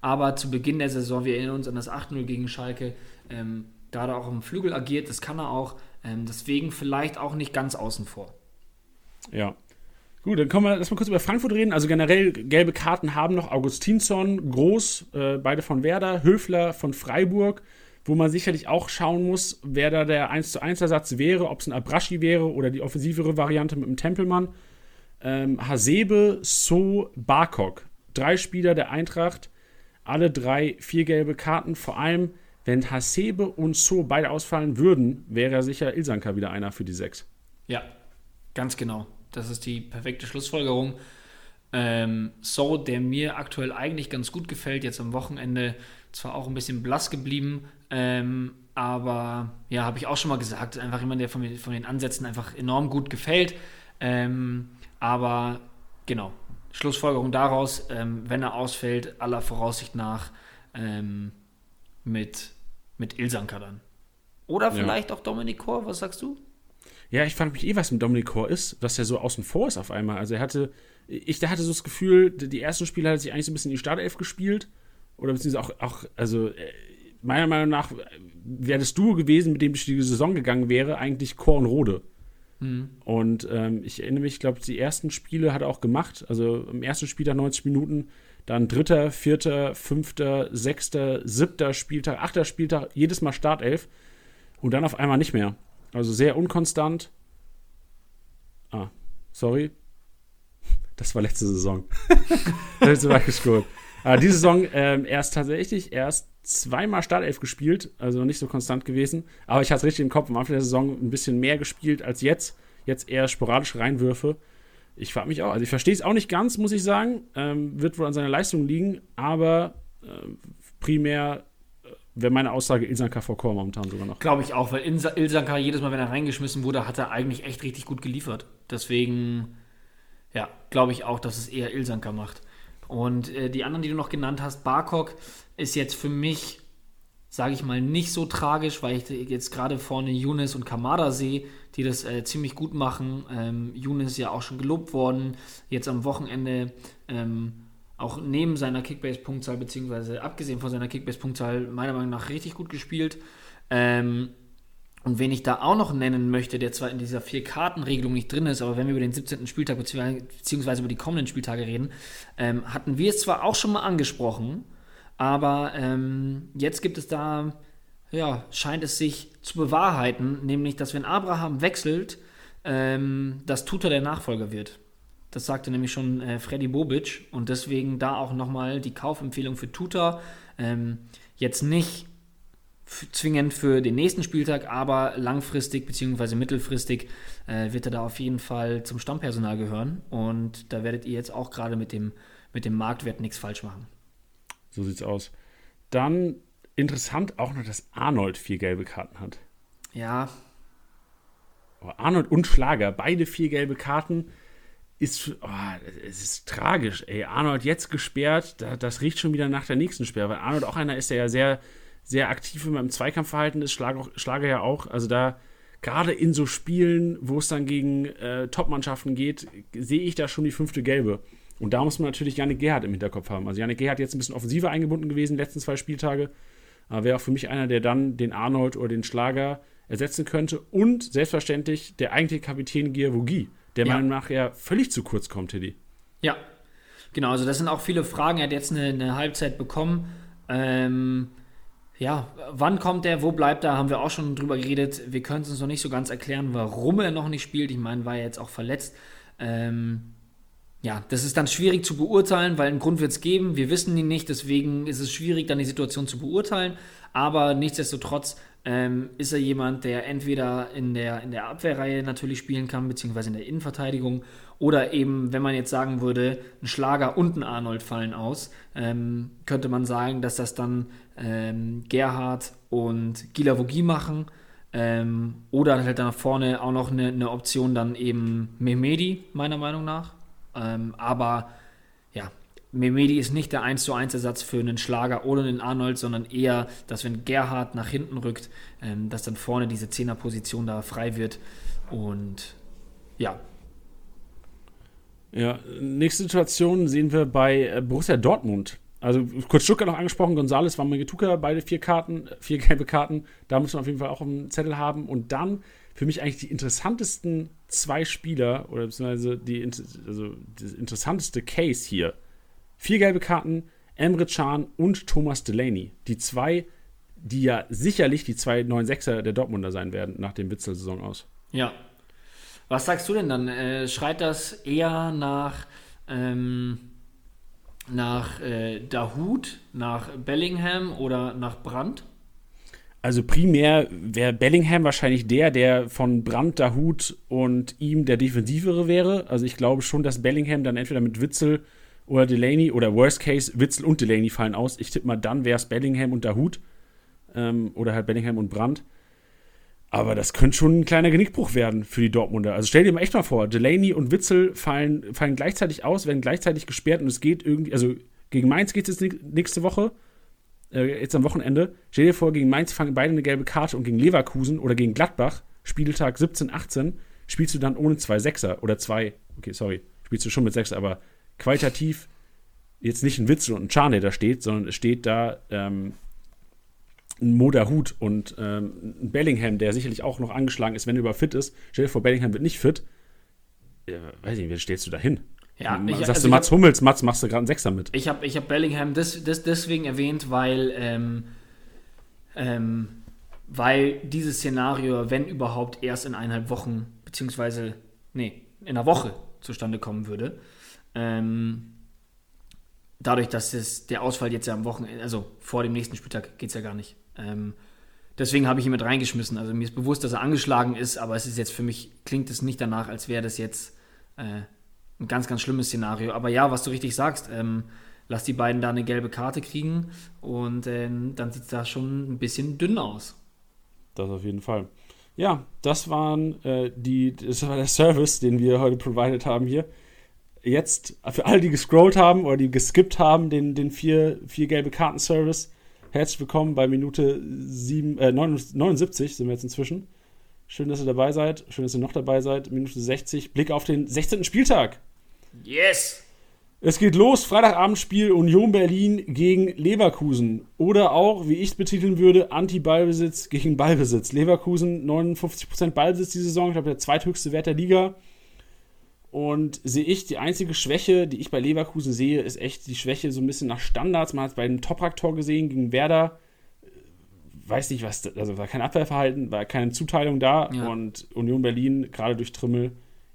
aber zu Beginn der Saison, wir erinnern uns an das 8-0 gegen Schalke, ähm, da hat er auch im Flügel agiert, das kann er auch. Ähm, deswegen vielleicht auch nicht ganz außen vor. Ja. Gut, dann kommen wir erstmal kurz über Frankfurt reden. Also generell gelbe Karten haben noch Augustinsson, Groß, äh, beide von Werder, Höfler von Freiburg wo man sicherlich auch schauen muss, wer da der 1 zu 1 Ersatz wäre, ob es ein Abrashi wäre oder die offensivere Variante mit dem Tempelmann. Ähm, Hasebe, So, Barkok. Drei Spieler der Eintracht, alle drei vier gelbe Karten. Vor allem, wenn Hasebe und So beide ausfallen würden, wäre sicher Ilsanka wieder einer für die sechs. Ja, ganz genau. Das ist die perfekte Schlussfolgerung. Ähm, so, der mir aktuell eigentlich ganz gut gefällt, jetzt am Wochenende zwar auch ein bisschen blass geblieben, ähm, aber ja, habe ich auch schon mal gesagt, einfach jemand, der von, von den Ansätzen einfach enorm gut gefällt. Ähm, aber genau, Schlussfolgerung daraus, ähm, wenn er ausfällt, aller Voraussicht nach ähm, mit, mit Ilsanka dann. Oder vielleicht ja. auch Dominik Kor, was sagst du? Ja, ich frage mich eh, was mit Dominik Kor ist, dass er so außen vor ist auf einmal. Also er hatte, ich hatte so das Gefühl, die ersten Spiele hat er sich eigentlich so ein bisschen in die Startelf gespielt. Oder beziehungsweise auch, auch also äh, meiner Meinung nach wäre das Duo gewesen, mit dem ich die Saison gegangen wäre, eigentlich Chor und Rode. Mhm. Und ähm, ich erinnere mich, ich glaube, die ersten Spiele hat er auch gemacht. Also im ersten Spieltag 90 Minuten, dann dritter, vierter, fünfter, sechster, siebter Spieltag, achter Spieltag, jedes Mal Startelf. Und dann auf einmal nicht mehr. Also sehr unkonstant. Ah, sorry. Das war letzte Saison. letzte Mal gescrollt. Aber diese Saison ähm, erst tatsächlich erst zweimal Startelf gespielt, also nicht so konstant gewesen. Aber ich hatte richtig im Kopf, am Anfang der Saison ein bisschen mehr gespielt als jetzt. Jetzt eher sporadische Reinwürfe. Ich frage mich auch, also ich verstehe es auch nicht ganz, muss ich sagen. Ähm, wird wohl an seiner Leistung liegen, aber äh, primär wäre meine Aussage Ilsanka vor Chor momentan sogar noch. Glaube ich auch, weil Ilsanka jedes Mal, wenn er reingeschmissen wurde, hat er eigentlich echt richtig gut geliefert. Deswegen, ja, glaube ich auch, dass es eher Ilsanka macht. Und äh, die anderen, die du noch genannt hast, Barkok ist jetzt für mich, sage ich mal, nicht so tragisch, weil ich jetzt gerade vorne Younes und Kamada sehe, die das äh, ziemlich gut machen. Ähm, Younes ist ja auch schon gelobt worden, jetzt am Wochenende ähm, auch neben seiner Kickbase-Punktzahl, beziehungsweise abgesehen von seiner Kickbase-Punktzahl, meiner Meinung nach richtig gut gespielt. Ähm, und wen ich da auch noch nennen möchte, der zwar in dieser Vier-Karten-Regelung nicht drin ist, aber wenn wir über den 17. Spieltag beziehungsweise über die kommenden Spieltage reden, ähm, hatten wir es zwar auch schon mal angesprochen, aber ähm, jetzt gibt es da ja, scheint es sich zu bewahrheiten, nämlich, dass wenn Abraham wechselt, ähm, dass Tuta der Nachfolger wird. Das sagte nämlich schon äh, Freddy Bobic und deswegen da auch nochmal die Kaufempfehlung für Tuta. Ähm, jetzt nicht zwingend für den nächsten Spieltag, aber langfristig bzw. mittelfristig äh, wird er da auf jeden Fall zum Stammpersonal gehören und da werdet ihr jetzt auch gerade mit dem, mit dem Marktwert nichts falsch machen. So sieht's aus. Dann interessant auch noch, dass Arnold vier gelbe Karten hat. Ja. Oh, Arnold und Schlager, beide vier gelbe Karten. Ist, oh, es ist tragisch, ey. Arnold jetzt gesperrt, da, das riecht schon wieder nach der nächsten Sperre, weil Arnold auch einer ist, der ja sehr, sehr aktiv immer im Zweikampfverhalten ist, Schlager, Schlager ja auch. Also da, gerade in so Spielen, wo es dann gegen äh, Top-Mannschaften geht, sehe ich da schon die fünfte Gelbe. Und da muss man natürlich Janik Gerhardt im Hinterkopf haben. Also Janik Gerhardt jetzt ein bisschen offensiver eingebunden gewesen, die letzten zwei Spieltage. Aber wäre auch für mich einer, der dann den Arnold oder den Schlager ersetzen könnte. Und selbstverständlich der eigentliche Kapitän Giavogi, der ja. meiner Meinung nach ja völlig zu kurz kommt, Teddy. Ja, genau. Also das sind auch viele Fragen. Er hat jetzt eine, eine Halbzeit bekommen. Ähm, ja, wann kommt er, wo bleibt er, haben wir auch schon drüber geredet. Wir können es uns noch nicht so ganz erklären, warum er noch nicht spielt. Ich meine, war er jetzt auch verletzt. Ähm, ja, das ist dann schwierig zu beurteilen, weil einen Grund wird es geben. Wir wissen ihn nicht, deswegen ist es schwierig, dann die Situation zu beurteilen. Aber nichtsdestotrotz ähm, ist er jemand, der entweder in der, in der Abwehrreihe natürlich spielen kann, beziehungsweise in der Innenverteidigung, oder eben, wenn man jetzt sagen würde, ein Schlager und ein Arnold fallen aus, ähm, könnte man sagen, dass das dann ähm, Gerhard und Gila Vogie machen. Ähm, oder halt dann vorne auch noch eine, eine Option, dann eben Mehmedi, meiner Meinung nach. Ähm, aber ja, Memedi ist nicht der 1 zu 1 Ersatz für einen Schlager oder einen Arnold, sondern eher, dass wenn Gerhard nach hinten rückt, ähm, dass dann vorne diese Zehnerposition da frei wird. Und ja. Ja, nächste Situation sehen wir bei äh, Borussia Dortmund. Also kurz Stuttgart noch angesprochen, Gonzales, Wammegetuka, beide vier Karten, vier gelbe Karten. Da muss man auf jeden Fall auch einen Zettel haben. Und dann für mich eigentlich die interessantesten zwei Spieler oder beziehungsweise die, also das interessanteste Case hier. Vier gelbe Karten, Emre Can und Thomas Delaney. Die zwei, die ja sicherlich die zwei neuen Sechser der Dortmunder sein werden nach dem Witzel-Saison aus. Ja. Was sagst du denn dann? Äh, schreit das eher nach, ähm, nach äh, Dahut, nach Bellingham oder nach Brandt? Also primär wäre Bellingham wahrscheinlich der, der von Brandt, Dahut und ihm der Defensivere wäre. Also ich glaube schon, dass Bellingham dann entweder mit Witzel oder Delaney oder Worst Case Witzel und Delaney fallen aus. Ich tippe mal, dann wäre es Bellingham und Dahut ähm, oder halt Bellingham und Brandt. Aber das könnte schon ein kleiner Genickbruch werden für die Dortmunder. Also stell dir mal echt mal vor, Delaney und Witzel fallen, fallen gleichzeitig aus, werden gleichzeitig gesperrt und es geht irgendwie, also gegen Mainz geht es jetzt nächste Woche äh, jetzt am Wochenende, stell dir vor, gegen Mainz fangen beide eine gelbe Karte und gegen Leverkusen oder gegen Gladbach, Spieltag 17, 18, spielst du dann ohne zwei Sechser oder zwei, okay, sorry, spielst du schon mit Sechser, aber qualitativ jetzt nicht ein Witzel und ein der da steht, sondern es steht da ähm, ein Moda Hut und ähm, ein Bellingham, der sicherlich auch noch angeschlagen ist, wenn er über fit ist. Stell dir vor, Bellingham wird nicht fit. Ja, weiß ich nicht, wie stellst du da hin? Ja, ich, Sagst also du Mats hab, Hummels, Mats, machst du gerade einen Sechser mit. Ich habe ich hab Bellingham des, des, deswegen erwähnt, weil, ähm, ähm, weil dieses Szenario, wenn überhaupt, erst in eineinhalb Wochen, beziehungsweise, nee, in einer Woche zustande kommen würde. Ähm, dadurch, dass es, der Ausfall jetzt ja am Wochenende, also vor dem nächsten Spieltag geht es ja gar nicht. Ähm, deswegen habe ich ihn mit reingeschmissen. Also mir ist bewusst, dass er angeschlagen ist, aber es ist jetzt für mich, klingt es nicht danach, als wäre das jetzt äh, ein ganz, ganz schlimmes Szenario. Aber ja, was du richtig sagst, ähm, lass die beiden da eine gelbe Karte kriegen und ähm, dann sieht es da schon ein bisschen dünn aus. Das auf jeden Fall. Ja, das waren äh, die, das war der Service, den wir heute provided haben hier. Jetzt für alle, die gescrollt haben oder die geskippt haben, den, den vier, vier gelbe Karten-Service. Herzlich willkommen bei Minute 7, äh, 79 sind wir jetzt inzwischen. Schön, dass ihr dabei seid. Schön, dass ihr noch dabei seid. Minute 60. Blick auf den 16. Spieltag. Yes! Es geht los, Freitagabendspiel Union Berlin gegen Leverkusen. Oder auch, wie ich es betiteln würde, Anti-Ballbesitz gegen Ballbesitz. Leverkusen 59% Ballbesitz die Saison, ich glaube der zweithöchste Wert der Liga. Und sehe ich, die einzige Schwäche, die ich bei Leverkusen sehe, ist echt die Schwäche so ein bisschen nach Standards. Man hat es bei dem Toprak-Tor gesehen gegen Werder. weiß nicht, was, also war kein Abwehrverhalten, war keine Zuteilung da Ja. und Union Berlin, gerade durch Trimmel,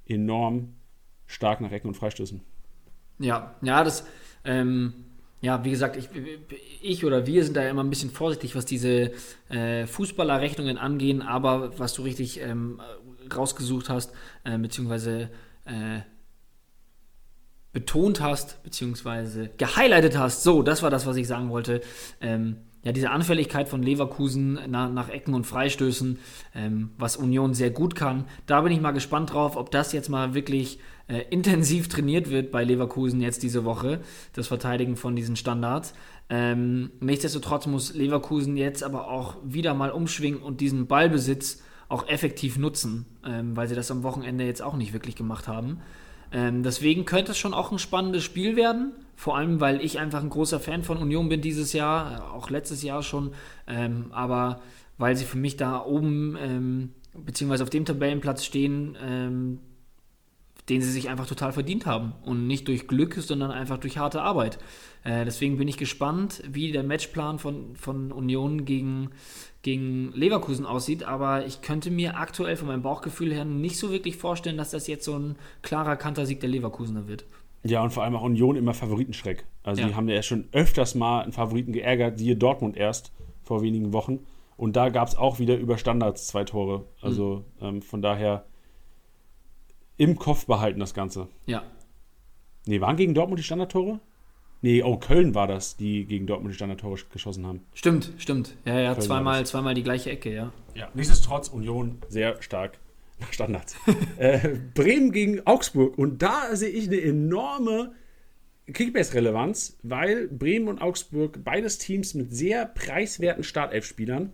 enorm stark nach Ecken und Freistößen. Ja, ja, das, ähm, ja, wie gesagt, ich, ich oder wir sind da immer ein bisschen vorsichtig, was diese äh, Fußballerrechnungen angehen, aber was du richtig ähm, rausgesucht hast, äh, beziehungsweise äh, betont hast, beziehungsweise gehighlightet hast, so, das war das, was ich sagen wollte. Ähm, ja, diese Anfälligkeit von Leverkusen nach, nach Ecken und Freistößen, ähm, was Union sehr gut kann. Da bin ich mal gespannt drauf, ob das jetzt mal wirklich äh, intensiv trainiert wird bei Leverkusen jetzt diese Woche, das Verteidigen von diesen Standards. Ähm, nichtsdestotrotz muss Leverkusen jetzt aber auch wieder mal umschwingen und diesen Ballbesitz auch effektiv nutzen, ähm, weil sie das am Wochenende jetzt auch nicht wirklich gemacht haben. Ähm, deswegen könnte es schon auch ein spannendes Spiel werden. Vor allem, weil ich einfach ein großer Fan von Union bin dieses Jahr, äh, auch letztes Jahr schon. Ähm, aber weil sie für mich da oben, ähm, beziehungsweise auf dem Tabellenplatz stehen, ähm, den sie sich einfach total verdient haben. Und nicht durch Glück, sondern einfach durch harte Arbeit. Äh, deswegen bin ich gespannt, wie der Matchplan von, von Union gegen, gegen Leverkusen aussieht. Aber ich könnte mir aktuell von meinem Bauchgefühl her nicht so wirklich vorstellen, dass das jetzt so ein klarer Kantersieg der Leverkusener wird. Ja, und vor allem auch Union immer Favoritenschreck. Also Ja. die haben ja schon öfters mal einen Favoriten geärgert, siehe Dortmund erst vor wenigen Wochen. Und da gab es auch wieder über Standards zwei Tore. Also ähm, von daher im Kopf behalten das Ganze. Ja, Nee, waren gegen Dortmund die Standardtore? Nee, oh, Köln war das, die gegen Dortmund die Standardtore geschossen haben. stimmt, stimmt. Ja, ja, Köln zweimal, zweimal die gleiche Ecke, ja. Ja, nichtsdestotrotz Union sehr stark nach Standards. äh, Bremen gegen Augsburg. Und da sehe ich eine enorme Kickbase-Relevanz, weil Bremen und Augsburg beides Teams mit sehr preiswerten Startelf-Spielern.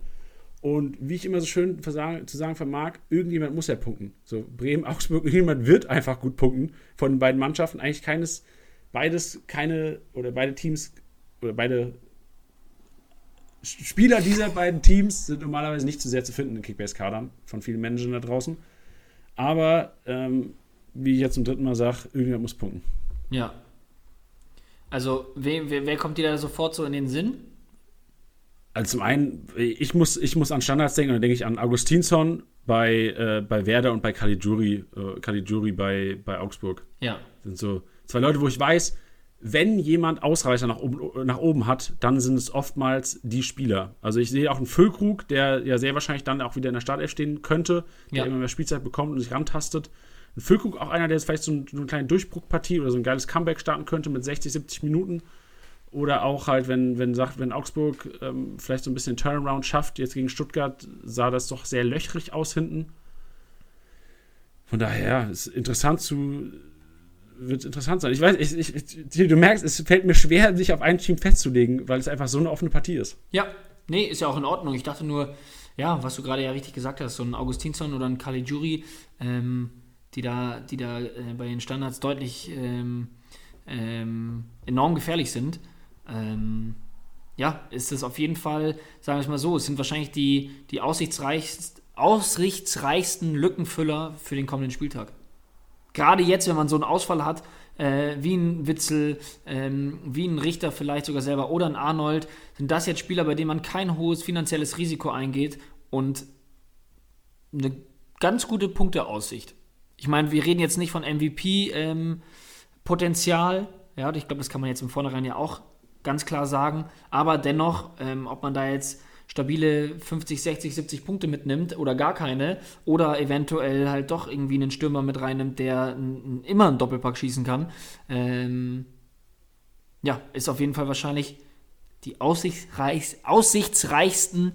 Und wie ich immer so schön zu sagen vermag, irgendjemand muss ja punkten. So, Bremen, Augsburg, irgendjemand wird einfach gut punkten von den beiden Mannschaften. Eigentlich keines, beides keine, oder beide Teams, oder beide Spieler dieser beiden Teams sind normalerweise nicht so sehr zu finden in Kickbase-Kadern von vielen Managern da draußen. Aber ähm, wie ich jetzt zum dritten Mal sage, irgendjemand muss punkten. Ja. Also, wer, wer, wer kommt dir da sofort so in den Sinn? Also zum einen, ich muss, ich muss an Standards denken und dann denke ich an Augustinsson bei, äh, bei Werder und bei Caligiuri, äh, Caligiuri bei, bei Augsburg. Ja. Das sind so zwei Leute, wo ich weiß, wenn jemand Ausreißer nach oben, nach oben hat, dann sind es oftmals die Spieler. Also ich sehe auch einen Füllkrug, der ja sehr wahrscheinlich dann auch wieder in der Startelf stehen könnte, der Ja. immer mehr Spielzeit bekommt und sich rantastet. Ein Füllkrug auch einer, der jetzt vielleicht so, ein, so eine kleine Durchbruchpartie oder so ein geiles Comeback starten könnte mit 60, 70 Minuten. Oder auch halt, wenn, wenn, sagt, wenn Augsburg ähm, vielleicht so ein bisschen Turnaround schafft, jetzt gegen Stuttgart sah das doch sehr löchrig aus hinten. Von daher ist interessant zu, wird interessant sein. Ich weiß, ich, ich, du merkst, es fällt mir schwer, sich auf ein Team festzulegen, weil es einfach so eine offene Partie ist. Ja, nee, ist ja auch in Ordnung. Ich dachte nur, ja, was du gerade ja richtig gesagt hast, so ein Augustinsson oder ein Caligiuri, ähm, die da, die da äh, bei den Standards deutlich ähm, ähm, enorm gefährlich sind. Ähm, ja, ist es auf jeden Fall, sagen wir es mal so, es sind wahrscheinlich die, die aussichtsreichst, aussichtsreichsten Lückenfüller für den kommenden Spieltag. Gerade jetzt, wenn man so einen Ausfall hat, äh, wie ein Witzel, ähm, wie ein Richter vielleicht sogar selber oder ein Arnold, sind das jetzt Spieler, bei denen man kein hohes finanzielles Risiko eingeht und eine ganz gute Punkteaussicht. Ich meine, wir reden jetzt nicht von MVP-Potenzial, ja, ich glaube, das kann man jetzt im Vornherein ja auch ganz klar sagen, aber dennoch, ähm, ob man da jetzt stabile 50, 60, 70 Punkte mitnimmt oder gar keine oder eventuell halt doch irgendwie einen Stürmer mit reinnimmt, der immer einen Doppelpack schießen kann, ähm, ja, ist auf jeden Fall wahrscheinlich die aussichtsreichs aussichtsreichsten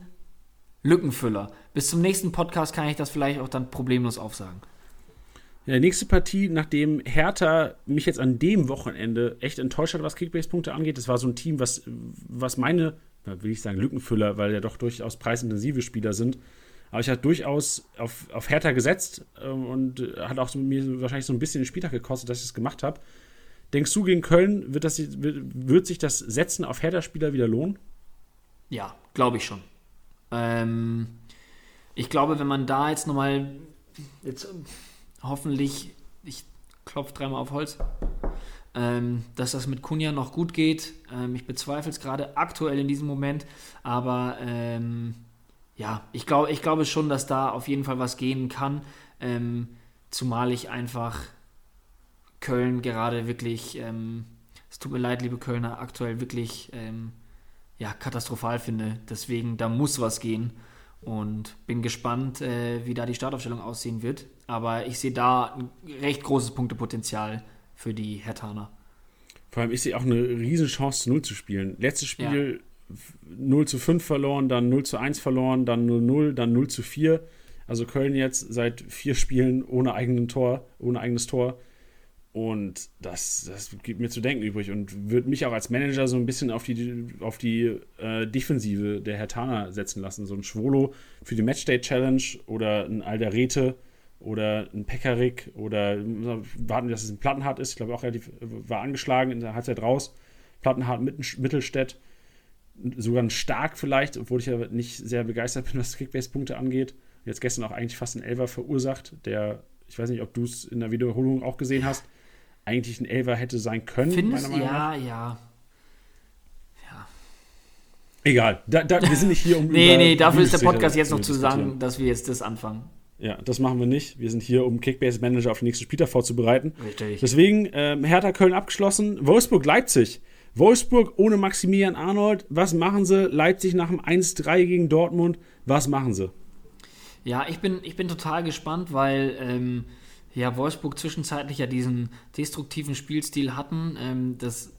Lückenfüller. Bis zum nächsten Podcast kann ich das vielleicht auch dann problemlos aufsagen. Ja, nächste Partie, nachdem Hertha mich jetzt an dem Wochenende echt enttäuscht hat, was Kickbase-Punkte angeht, das war so ein Team, was, was meine, will ich sagen, Lückenfüller, weil ja doch durchaus preisintensive Spieler sind. Aber ich hatte durchaus auf, auf Hertha gesetzt ähm, und äh, hat auch so, mir wahrscheinlich so ein bisschen den Spieltag gekostet, dass ich es gemacht habe. Denkst du, gegen Köln wird, das, wird, wird sich das Setzen auf Hertha-Spieler wieder lohnen? Ja, glaube ich schon. Ähm, ich glaube, wenn man da jetzt nochmal, jetzt hoffentlich, ich klopfe dreimal auf Holz, ähm, dass das mit Kunja noch gut geht. Ähm, ich bezweifle es gerade aktuell in diesem Moment, aber ähm, ja, ich, glaub, ich glaube schon, dass da auf jeden Fall was gehen kann. Ähm, zumal ich einfach Köln gerade wirklich, ähm, es tut mir leid, liebe Kölner, aktuell wirklich ähm, ja, katastrophal finde. Deswegen, da muss was gehen. Und bin gespannt, äh, wie da die Startaufstellung aussehen wird. Aber ich sehe da ein recht großes Punktepotenzial für die Hertaner. Vor allem, ich sehe auch eine riesen Chance, zu 0 zu spielen. Letztes Spiel ja. 0 zu 5 verloren, dann 0 zu 1 verloren, dann 0 0, dann 0 zu 4. Also Köln jetzt seit vier Spielen ohne eigenen Tor, ohne eigenes Tor. Und das, das gibt mir zu denken übrig und wird mich auch als Manager so ein bisschen auf die, auf die äh, Defensive der Hertaner setzen lassen. So ein Schwolo für die Matchday Challenge oder ein Alderete oder ein Pekarik oder warten, dass es ein Plattenhardt ist. Ich glaube auch relativ, war angeschlagen in der Halbzeit raus. Plattenhardt Mittelstädt. Sogar ein Stark vielleicht, obwohl ich ja nicht sehr begeistert bin, was Kickbase-Punkte angeht. Jetzt gestern auch eigentlich fast ein Elfer verursacht, der, ich weiß nicht, ob du es in der Wiederholung auch gesehen hast eigentlich ein Elfer hätte sein können. Findest du? Ja, ja. Ja. Egal, da, da, wir sind nicht hier, um. nee, nee, dafür ist der Podcast jetzt noch zu sagen, dass wir jetzt das anfangen. Ja, das machen wir nicht. Wir sind hier, um Kickbase Manager auf den nächsten Spieltag vorzubereiten. Richtig. Deswegen ähm, Hertha Köln abgeschlossen. Wolfsburg Leipzig. Wolfsburg ohne Maximilian Arnold. Was machen sie? Leipzig nach dem 1-3 gegen Dortmund. Was machen sie? Ja, ich bin, ich bin total gespannt, weil ähm, ja, Wolfsburg zwischenzeitlich ja diesen destruktiven Spielstil hatten. Ähm, das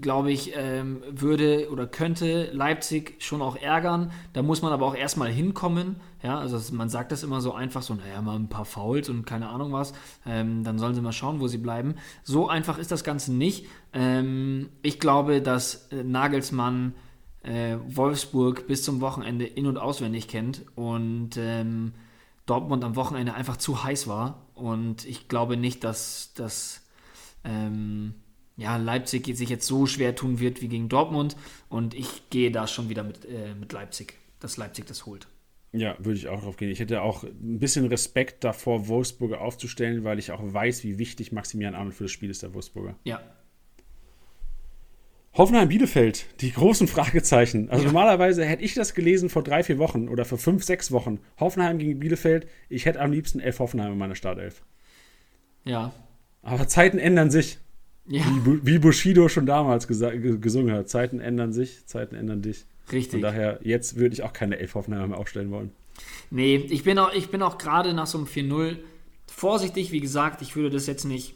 glaube ich, ähm, würde oder könnte Leipzig schon auch ärgern. Da muss man aber auch erstmal hinkommen. Ja, also man sagt das immer so einfach so, naja, mal ein paar Fouls und keine Ahnung was. Ähm, dann sollen sie mal schauen, wo sie bleiben. So einfach ist das Ganze nicht. Ähm, ich glaube, dass äh, Nagelsmann äh, Wolfsburg bis zum Wochenende in- und auswendig kennt und ähm, Dortmund am Wochenende einfach zu heiß war. Und ich glaube nicht, dass, dass ähm, ja, Leipzig sich jetzt so schwer tun wird wie gegen Dortmund. Und ich gehe da schon wieder mit, äh, mit Leipzig, dass Leipzig das holt. Ja, würde ich auch drauf gehen. Ich hätte auch ein bisschen Respekt davor, Wolfsburger aufzustellen, weil ich auch weiß, wie wichtig Maximilian Arnold für das Spiel ist, der Wolfsburger. Ja, Hoffenheim-Bielefeld, die großen Fragezeichen. Also ja. normalerweise hätte ich das gelesen vor drei, vier Wochen oder vor fünf, sechs Wochen. Hoffenheim gegen Bielefeld. Ich hätte am liebsten elf Hoffenheim in meiner Startelf. Ja. Aber Zeiten ändern sich. Ja. Wie, wie Bushido schon damals gesungen hat. Zeiten ändern sich, Zeiten ändern dich. Richtig. Von daher, jetzt würde ich auch keine elf Hoffenheim mehr aufstellen wollen. Nee, ich bin auch, ich bin auch gerade nach so einem 4-0 vorsichtig. Wie gesagt, ich würde das jetzt nicht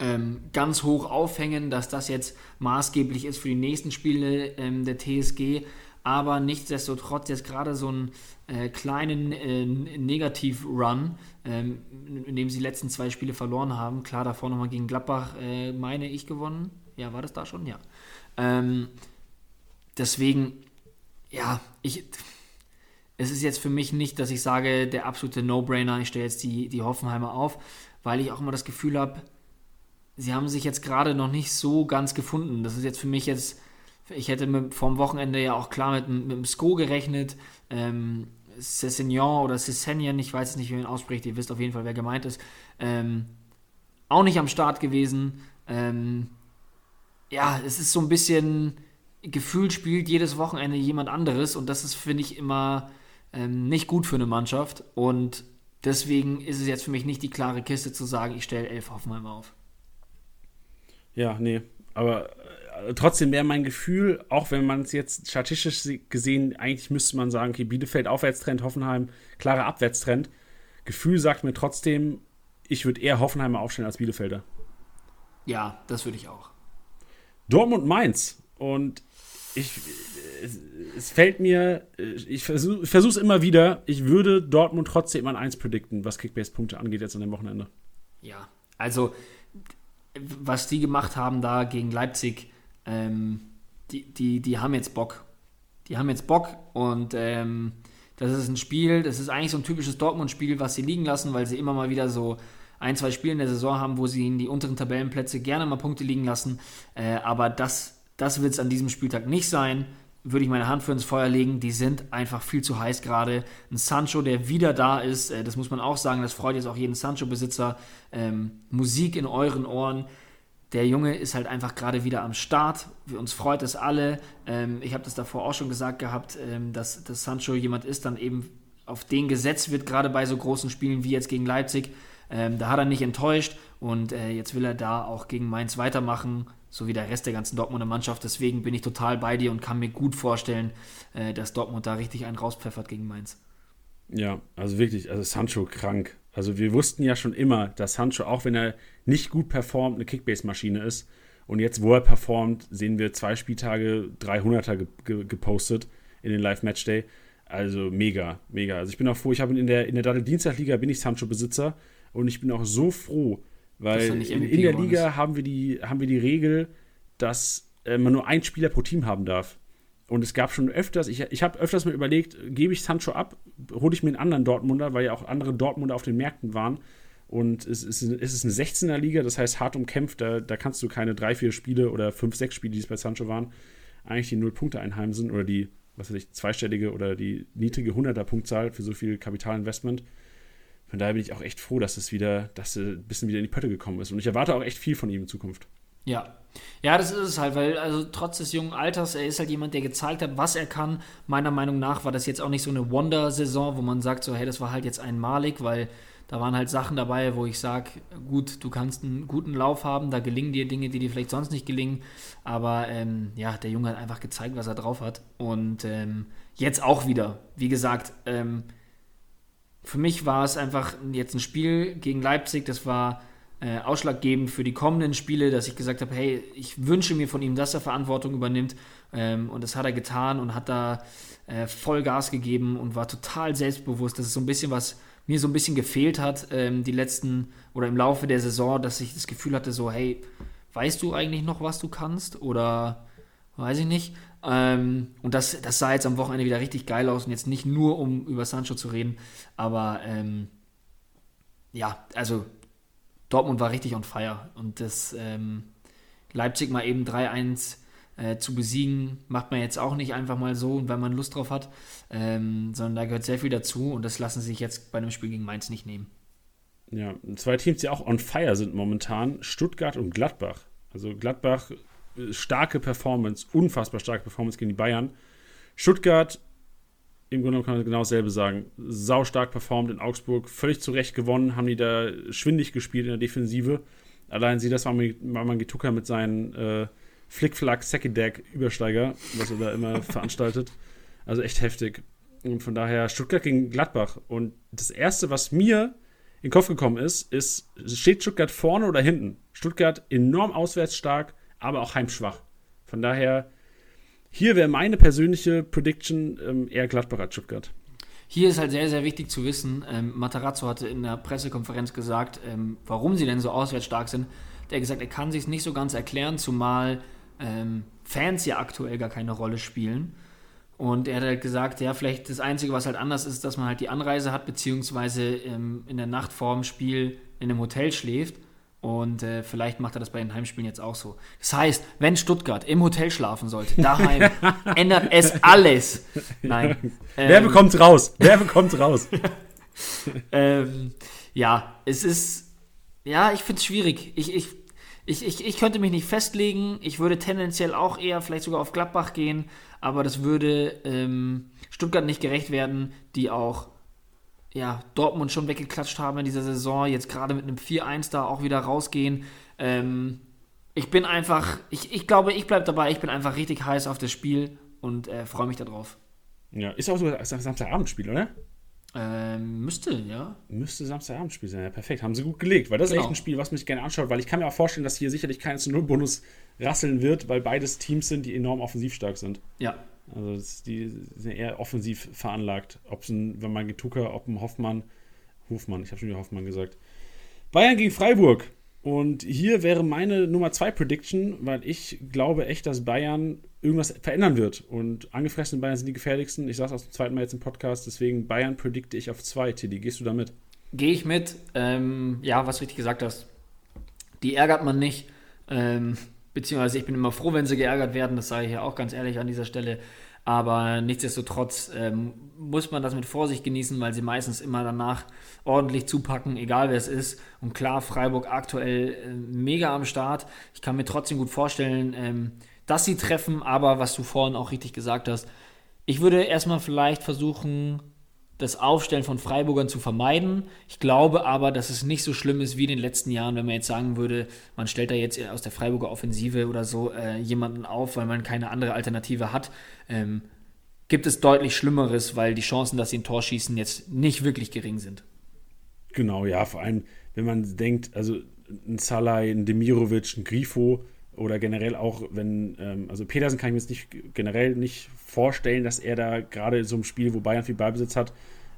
ähm, ganz hoch aufhängen, dass das jetzt maßgeblich ist für die nächsten Spiele ähm, der TSG. Aber nichtsdestotrotz jetzt gerade so einen äh, kleinen äh, Negativ-Run, ähm, in dem sie die letzten zwei Spiele verloren haben. Klar, davor nochmal gegen Gladbach, äh, meine ich, gewonnen. Ja, war das da schon? Ja. Ähm, deswegen, ja, ich es ist jetzt für mich nicht, dass ich sage, der absolute No-Brainer, ich stelle jetzt die, die Hoffenheimer auf, weil ich auch immer das Gefühl habe, sie haben sich jetzt gerade noch nicht so ganz gefunden. Das ist jetzt für mich jetzt, ich hätte mit, vom Wochenende ja auch klar mit, mit dem Sko gerechnet. Ähm, Cessignon oder Cessenien, ich weiß jetzt nicht, wie man ausspricht, ihr wisst auf jeden Fall, wer gemeint ist, ähm, auch nicht am Start gewesen. Ähm, ja, es ist so ein bisschen, gefühlt spielt jedes Wochenende jemand anderes und das ist, finde ich, immer ähm, nicht gut für eine Mannschaft und deswegen ist es jetzt für mich nicht die klare Kiste zu sagen, ich stelle elf Hoffenheim auf. Ja, nee. Aber trotzdem wäre mein Gefühl, auch wenn man es jetzt statistisch gesehen, eigentlich müsste man sagen, okay, Bielefeld Aufwärtstrend, Hoffenheim klarer Abwärtstrend. Gefühl sagt mir trotzdem, ich würde eher Hoffenheimer aufstellen als Bielefelder. Ja, das würde ich auch. Dortmund Mainz. Und ich, es, fällt mir, ich versuche es immer wieder, ich würde Dortmund trotzdem an 1 predikten, was Kickbase-Punkte angeht jetzt an dem Wochenende. Ja, also was die gemacht haben da gegen Leipzig, ähm, die, die, die haben jetzt Bock. Die haben jetzt Bock und ähm, das ist ein Spiel, das ist eigentlich so ein typisches Dortmund-Spiel, was sie liegen lassen, weil sie immer mal wieder so ein, zwei Spiele in der Saison haben, wo sie in die unteren Tabellenplätze gerne mal Punkte liegen lassen. Äh, aber das, das wird es an diesem Spieltag nicht sein würde ich meine Hand für ins Feuer legen. Die sind einfach viel zu heiß gerade. Ein Sancho, der wieder da ist, äh, das muss man auch sagen, das freut jetzt auch jeden Sancho-Besitzer. Ähm, Musik in euren Ohren. Der Junge ist halt einfach gerade wieder am Start. Wir, uns freut es alle. Ähm, ich habe das davor auch schon gesagt gehabt, ähm, dass, dass Sancho jemand ist, dann eben auf den gesetzt wird, gerade bei so großen Spielen wie jetzt gegen Leipzig. Ähm, da hat er nicht enttäuscht und äh, jetzt will er da auch gegen Mainz weitermachen, so wie der Rest der ganzen Dortmunder Mannschaft. Deswegen bin ich total bei dir und kann mir gut vorstellen, äh, dass Dortmund da richtig einen rauspfeffert gegen Mainz. Ja, also wirklich, also Sancho krank. Also wir wussten ja schon immer, dass Sancho, auch wenn er nicht gut performt, eine Kickbase-Maschine ist. Und jetzt, wo er performt, sehen wir zwei Spieltage 300er ge ge gepostet in den Live-Matchday. Also mega, mega. Also ich bin auch froh, ich habe in der, in der Dattel-Dienstag-Liga bin ich Sancho-Besitzer und ich bin auch so froh, weil in, in, der Liga haben wir, die, haben wir die Regel, dass äh, man nur einen Spieler pro Team haben darf. Und es gab schon öfters, ich, ich habe öfters mal überlegt, gebe ich Sancho ab, hole ich mir einen anderen Dortmunder, weil ja auch andere Dortmunder auf den Märkten waren. Und es ist, es ist eine 16er Liga, das heißt hart umkämpft, da, da kannst du keine drei, vier Spiele oder fünf, sechs Spiele, die es bei Sancho waren, eigentlich die Null Punkte einheimsen oder die, was weiß ich, zweistellige oder die niedrige 100er Punktzahl für so viel Kapitalinvestment. Von daher bin ich auch echt froh, dass es wieder, dass er ein bisschen wieder in die Pötte gekommen ist. Und ich erwarte auch echt viel von ihm in Zukunft. Ja. Ja, das ist es halt, weil also trotz des jungen Alters, er ist halt jemand, der gezeigt hat, was er kann. Meiner Meinung nach war das jetzt auch nicht so eine Wonder-Saison, wo man sagt, so, hey, das war halt jetzt einmalig, weil da waren halt Sachen dabei, wo ich sage, gut, du kannst einen guten Lauf haben, da gelingen dir Dinge, die dir vielleicht sonst nicht gelingen. Aber ähm, ja, der Junge hat einfach gezeigt, was er drauf hat. Und ähm, jetzt auch wieder. Wie gesagt, ähm, für mich war es einfach jetzt ein Spiel gegen Leipzig, das war äh, ausschlaggebend für die kommenden Spiele, dass ich gesagt habe, hey, ich wünsche mir von ihm, dass er Verantwortung übernimmt. Ähm, und das hat er getan und hat da äh, voll Gas gegeben und war total selbstbewusst. Das ist so ein bisschen was mir so ein bisschen gefehlt hat, ähm, die letzten oder im Laufe der Saison, dass ich das Gefühl hatte, so, hey, weißt du eigentlich noch, was du kannst? Oder weiß ich nicht. Ähm, und das, das sah jetzt am Wochenende wieder richtig geil aus und jetzt nicht nur, um über Sancho zu reden, aber ähm, ja, also Dortmund war richtig on fire. Und das ähm, Leipzig mal eben 3-1 äh, zu besiegen, macht man jetzt auch nicht einfach mal so weil man Lust drauf hat, ähm, sondern da gehört sehr viel dazu und das lassen sie sich jetzt bei einem Spiel gegen Mainz nicht nehmen. Ja, zwei Teams, die auch on fire sind momentan, Stuttgart und Gladbach. Also Gladbach, äh, starke Performance, unfassbar starke Performance gegen die Bayern. Stuttgart im Grunde kann man genau dasselbe sagen. Sau stark performt in Augsburg, völlig zurecht gewonnen, haben die da schwindig gespielt in der Defensive. Allein sie, das war man Gituka mit seinen äh, Flickflack Second Übersteiger, was er da immer veranstaltet. Also echt heftig. Und von daher Stuttgart gegen Gladbach. Und das erste, was mir in den Kopf gekommen ist, ist, steht Stuttgart vorne oder hinten? Stuttgart enorm auswärts stark, aber auch heimschwach. Von daher hier wäre meine persönliche Prediction ähm, eher Gladbach als Stuttgart. Hier ist halt sehr, sehr wichtig zu wissen, ähm, Matarazzo hatte in der Pressekonferenz gesagt, ähm, warum sie denn so auswärts stark sind. Der hat gesagt, er kann sich nicht so ganz erklären, zumal ähm, Fans ja aktuell gar keine Rolle spielen. Und er hat halt gesagt, ja, vielleicht das Einzige, was halt anders ist, dass man halt die Anreise hat, beziehungsweise ähm, in der Nacht vorm Spiel in einem Hotel schläft. Und äh, vielleicht macht er das bei den Heimspielen jetzt auch so. Das heißt, wenn Stuttgart im Hotel schlafen sollte, daheim, ändert es alles. Nein. Ähm, Wer bekommt raus? Wer bekommt raus? ähm, ja, es ist. Ja, ich finde es schwierig. Ich, ich, ich, ich, ich könnte mich nicht festlegen. Ich würde tendenziell auch eher vielleicht sogar auf Gladbach gehen, aber das würde ähm, Stuttgart nicht gerecht werden, die auch ja, Dortmund schon weggeklatscht haben in dieser Saison, jetzt gerade mit einem 4-1 da auch wieder rausgehen. Ähm, ich bin einfach, ich, ich glaube, ich bleibe dabei, ich bin einfach richtig heiß auf das Spiel und äh, freue mich darauf. Ja, ist auch so ein Samstagabendspiel, oder? Ähm, müsste, ja. Müsste Samstagabendspiel sein, ja, perfekt. Haben sie gut gelegt, weil das genau. ist echt ein Spiel, was mich gerne anschaut, weil ich kann mir auch vorstellen, dass hier sicherlich kein zu Null Bonus rasseln wird, weil beides Teams sind, die enorm offensiv stark sind. Ja, also die sind eher offensiv veranlagt. Ob es ein, wenn man Getucker, ob ein Hoffmann, Hofmann, ich habe schon wieder Hoffmann gesagt. Bayern gegen Freiburg. Und hier wäre meine Nummer 2 Prediction, weil ich glaube echt, dass Bayern irgendwas verändern wird. Und angefressene Bayern sind die gefährlichsten. Ich sage es aus dem zweiten Mal jetzt im Podcast, deswegen Bayern predikte ich auf 2. Tiddy, gehst du da mit? Gehe ich mit. Ähm, ja, was richtig gesagt hast. Die ärgert man nicht. Ähm, beziehungsweise ich bin immer froh, wenn sie geärgert werden, das sage ich ja auch ganz ehrlich an dieser Stelle. Aber nichtsdestotrotz ähm, muss man das mit Vorsicht genießen, weil sie meistens immer danach ordentlich zupacken, egal wer es ist. Und klar, Freiburg aktuell äh, mega am Start. Ich kann mir trotzdem gut vorstellen, ähm, dass sie treffen, aber was du vorhin auch richtig gesagt hast, ich würde erstmal vielleicht versuchen, das Aufstellen von Freiburgern zu vermeiden. Ich glaube aber, dass es nicht so schlimm ist wie in den letzten Jahren, wenn man jetzt sagen würde, man stellt da jetzt aus der Freiburger Offensive oder so äh, jemanden auf, weil man keine andere Alternative hat. Ähm, gibt es deutlich Schlimmeres, weil die Chancen, dass sie ein Tor schießen, jetzt nicht wirklich gering sind. Genau, ja, vor allem, wenn man denkt, also ein Salai, ein Demirovic, ein Grifo oder generell auch, wenn, ähm, also Petersen kann ich mir jetzt nicht generell nicht vorstellen, dass er da gerade so einem Spiel, wo Bayern viel Ballbesitz hat,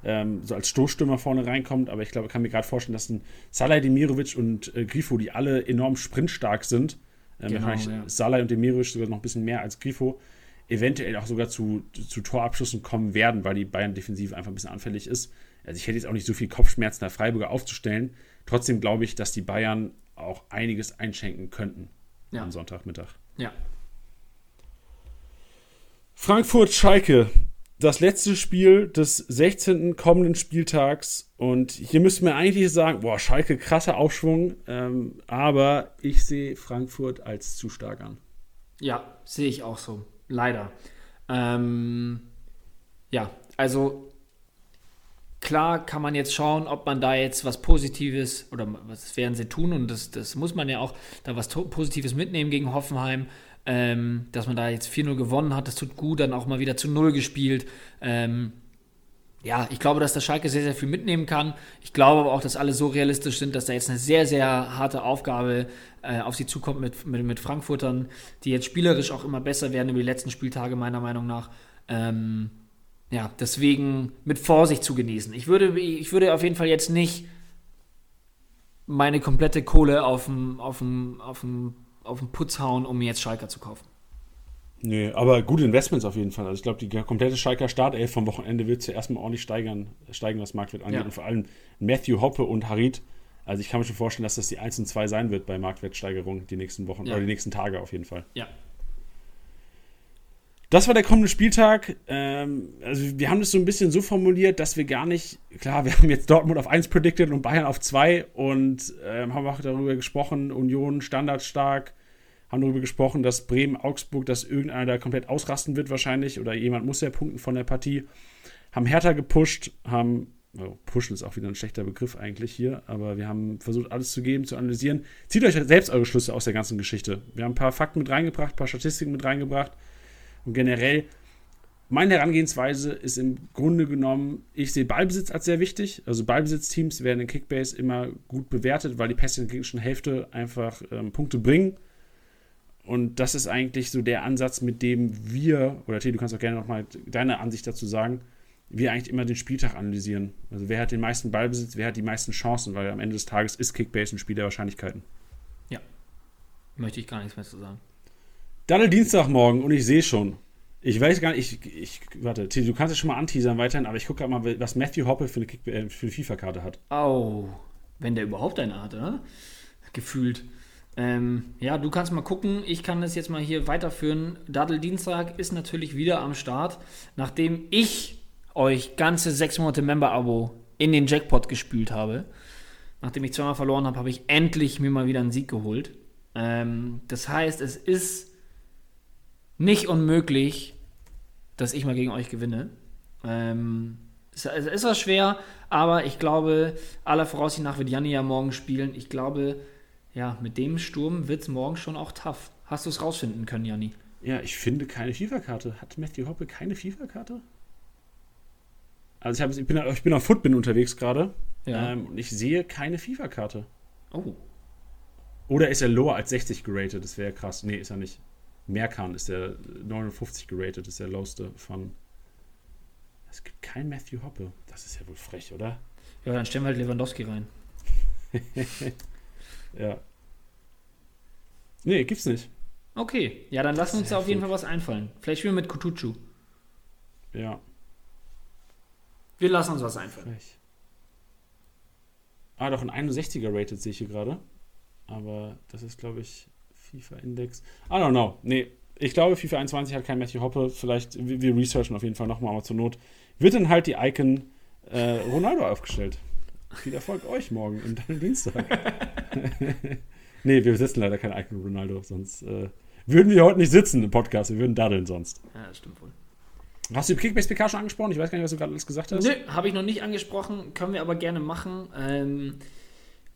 ähm, so als Stoßstürmer vorne reinkommt. Aber ich glaube, ich kann mir gerade vorstellen, dass ein Salai Demirovic und äh, Grifo, die alle enorm sprintstark sind, ähm, genau, ja. Salai und Demirovic sogar noch ein bisschen mehr als Grifo, eventuell auch sogar zu, zu Torabschlüssen kommen werden, weil die Bayern-Defensive einfach ein bisschen anfällig ist. Also ich hätte jetzt auch nicht so viel Kopfschmerzen, der Freiburger aufzustellen. Trotzdem glaube ich, dass die Bayern auch einiges einschenken könnten ja. am Sonntagmittag. Ja, Frankfurt-Schalke, das letzte Spiel des 16. kommenden Spieltags. Und hier müssen wir eigentlich sagen, boah, Schalke, krasser Aufschwung. Ähm, aber ich sehe Frankfurt als zu stark an. Ja, sehe ich auch so. Leider. Ähm, ja, also klar kann man jetzt schauen, ob man da jetzt was Positives oder was werden sie tun und das, das muss man ja auch da was Positives mitnehmen gegen Hoffenheim. Ähm, dass man da jetzt 4-0 gewonnen hat, das tut gut, dann auch mal wieder zu 0 gespielt. Ähm, ja, ich glaube, dass der Schalke sehr, sehr viel mitnehmen kann. Ich glaube aber auch, dass alle so realistisch sind, dass da jetzt eine sehr, sehr harte Aufgabe äh, auf sie zukommt mit, mit, mit, Frankfurtern, die jetzt spielerisch auch immer besser werden über die letzten Spieltage, meiner Meinung nach. Ähm, ja, deswegen mit Vorsicht zu genießen. Ich würde, ich würde auf jeden Fall jetzt nicht meine komplette Kohle auf dem, auf dem, auf dem auf den Putz hauen, um mir jetzt Schalker zu kaufen. Nee, aber gute Investments auf jeden Fall. Also ich glaube, die komplette Schalker Startelf vom Wochenende wird zuerst mal ordentlich steigern, steigen, was Marktwert angeht. Ja. Und vor allem Matthew Hoppe und Harit. Also ich kann mir schon vorstellen, dass das die 1 und 2 sein wird bei Marktwertsteigerung die nächsten Wochen ja. oder die nächsten Tage auf jeden Fall. Ja. Das war der kommende Spieltag. Ähm, also wir haben das so ein bisschen so formuliert, dass wir gar nicht, klar, wir haben jetzt Dortmund auf 1 predicted und Bayern auf 2 und ähm, haben auch darüber gesprochen, Union standardstark, haben darüber gesprochen, dass Bremen, Augsburg, dass irgendeiner da komplett ausrasten wird wahrscheinlich oder jemand muss ja punkten von der Partie. Haben Hertha gepusht, haben, oh, pushen ist auch wieder ein schlechter Begriff eigentlich hier, aber wir haben versucht alles zu geben, zu analysieren. Zieht euch selbst eure Schlüsse aus der ganzen Geschichte. Wir haben ein paar Fakten mit reingebracht, ein paar Statistiken mit reingebracht und generell, meine Herangehensweise ist im Grunde genommen, ich sehe Ballbesitz als sehr wichtig. Also Ballbesitzteams werden in Kickbase immer gut bewertet, weil die Pässe in der gegnerischen Hälfte einfach ähm, Punkte bringen. Und das ist eigentlich so der Ansatz, mit dem wir, oder T, du kannst auch gerne nochmal deine Ansicht dazu sagen, wir eigentlich immer den Spieltag analysieren. Also wer hat den meisten Ballbesitz, wer hat die meisten Chancen, weil am Ende des Tages ist Kickbase ein Spiel der Wahrscheinlichkeiten. Ja, möchte ich gar nichts mehr zu sagen. Dann Dienstagmorgen und ich sehe schon. Ich weiß gar nicht, ich, ich warte, du kannst es schon mal anteasern weiterhin, aber ich gucke mal, was Matthew Hoppe für eine, äh, eine FIFA-Karte hat. Oh, wenn der überhaupt eine hat, oder? Gefühlt. Ähm, ja, du kannst mal gucken. Ich kann das jetzt mal hier weiterführen. Daddel Dienstag ist natürlich wieder am Start, nachdem ich euch ganze sechs Monate Member-Abo in den Jackpot gespült habe. Nachdem ich zweimal verloren habe, habe ich endlich mir mal wieder einen Sieg geholt. Ähm, das heißt, es ist nicht unmöglich, dass ich mal gegen euch gewinne. Ähm, es ist was schwer, aber ich glaube, aller Voraussicht nach wird Janni ja morgen spielen. Ich glaube, ja, mit dem Sturm wird es morgen schon auch tough. Hast du es rausfinden können, Janni? Ja, ich finde keine FIFA-Karte. Hat Matthew Hoppe keine FIFA-Karte? Also ich, hab, ich, bin, ich bin auf Footbin unterwegs gerade ja. ähm, und ich sehe keine FIFA-Karte. Oh. Oder ist er lower als 60 geratet? Das wäre krass. Nee, ist er nicht. Merkan ist der 59 geratet, ist der lowste von. Es gibt keinen Matthew Hoppe. Das ist ja wohl frech, oder? Ja, dann stellen wir halt Lewandowski rein. ja. Nee, gibt's nicht. Okay, ja, dann lass uns da auf jeden Fall was einfallen. Vielleicht spielen wir mit Kutucu. Ja. Wir lassen uns was einfallen. Frech. Ah, doch ein 61er rated sehe ich hier gerade. Aber das ist, glaube ich, FIFA-Index. I don't know. Nee, ich glaube, FIFA 21 hat kein Matthew Hoppe. Vielleicht, wir, researchen auf jeden Fall nochmal, aber zur Not wird dann halt die Icon äh, Ronaldo aufgestellt. Viel Erfolg euch morgen im deinem Dienstag. nee, wir setzen leider kein Icon Ronaldo, sonst äh, würden wir heute nicht sitzen im Podcast, wir würden daddeln sonst. Ja, das stimmt wohl. Hast du Kickbase PK schon angesprochen? Ich weiß gar nicht, was du gerade alles gesagt hast. Nö, habe ich noch nicht angesprochen, können wir aber gerne machen. Ähm,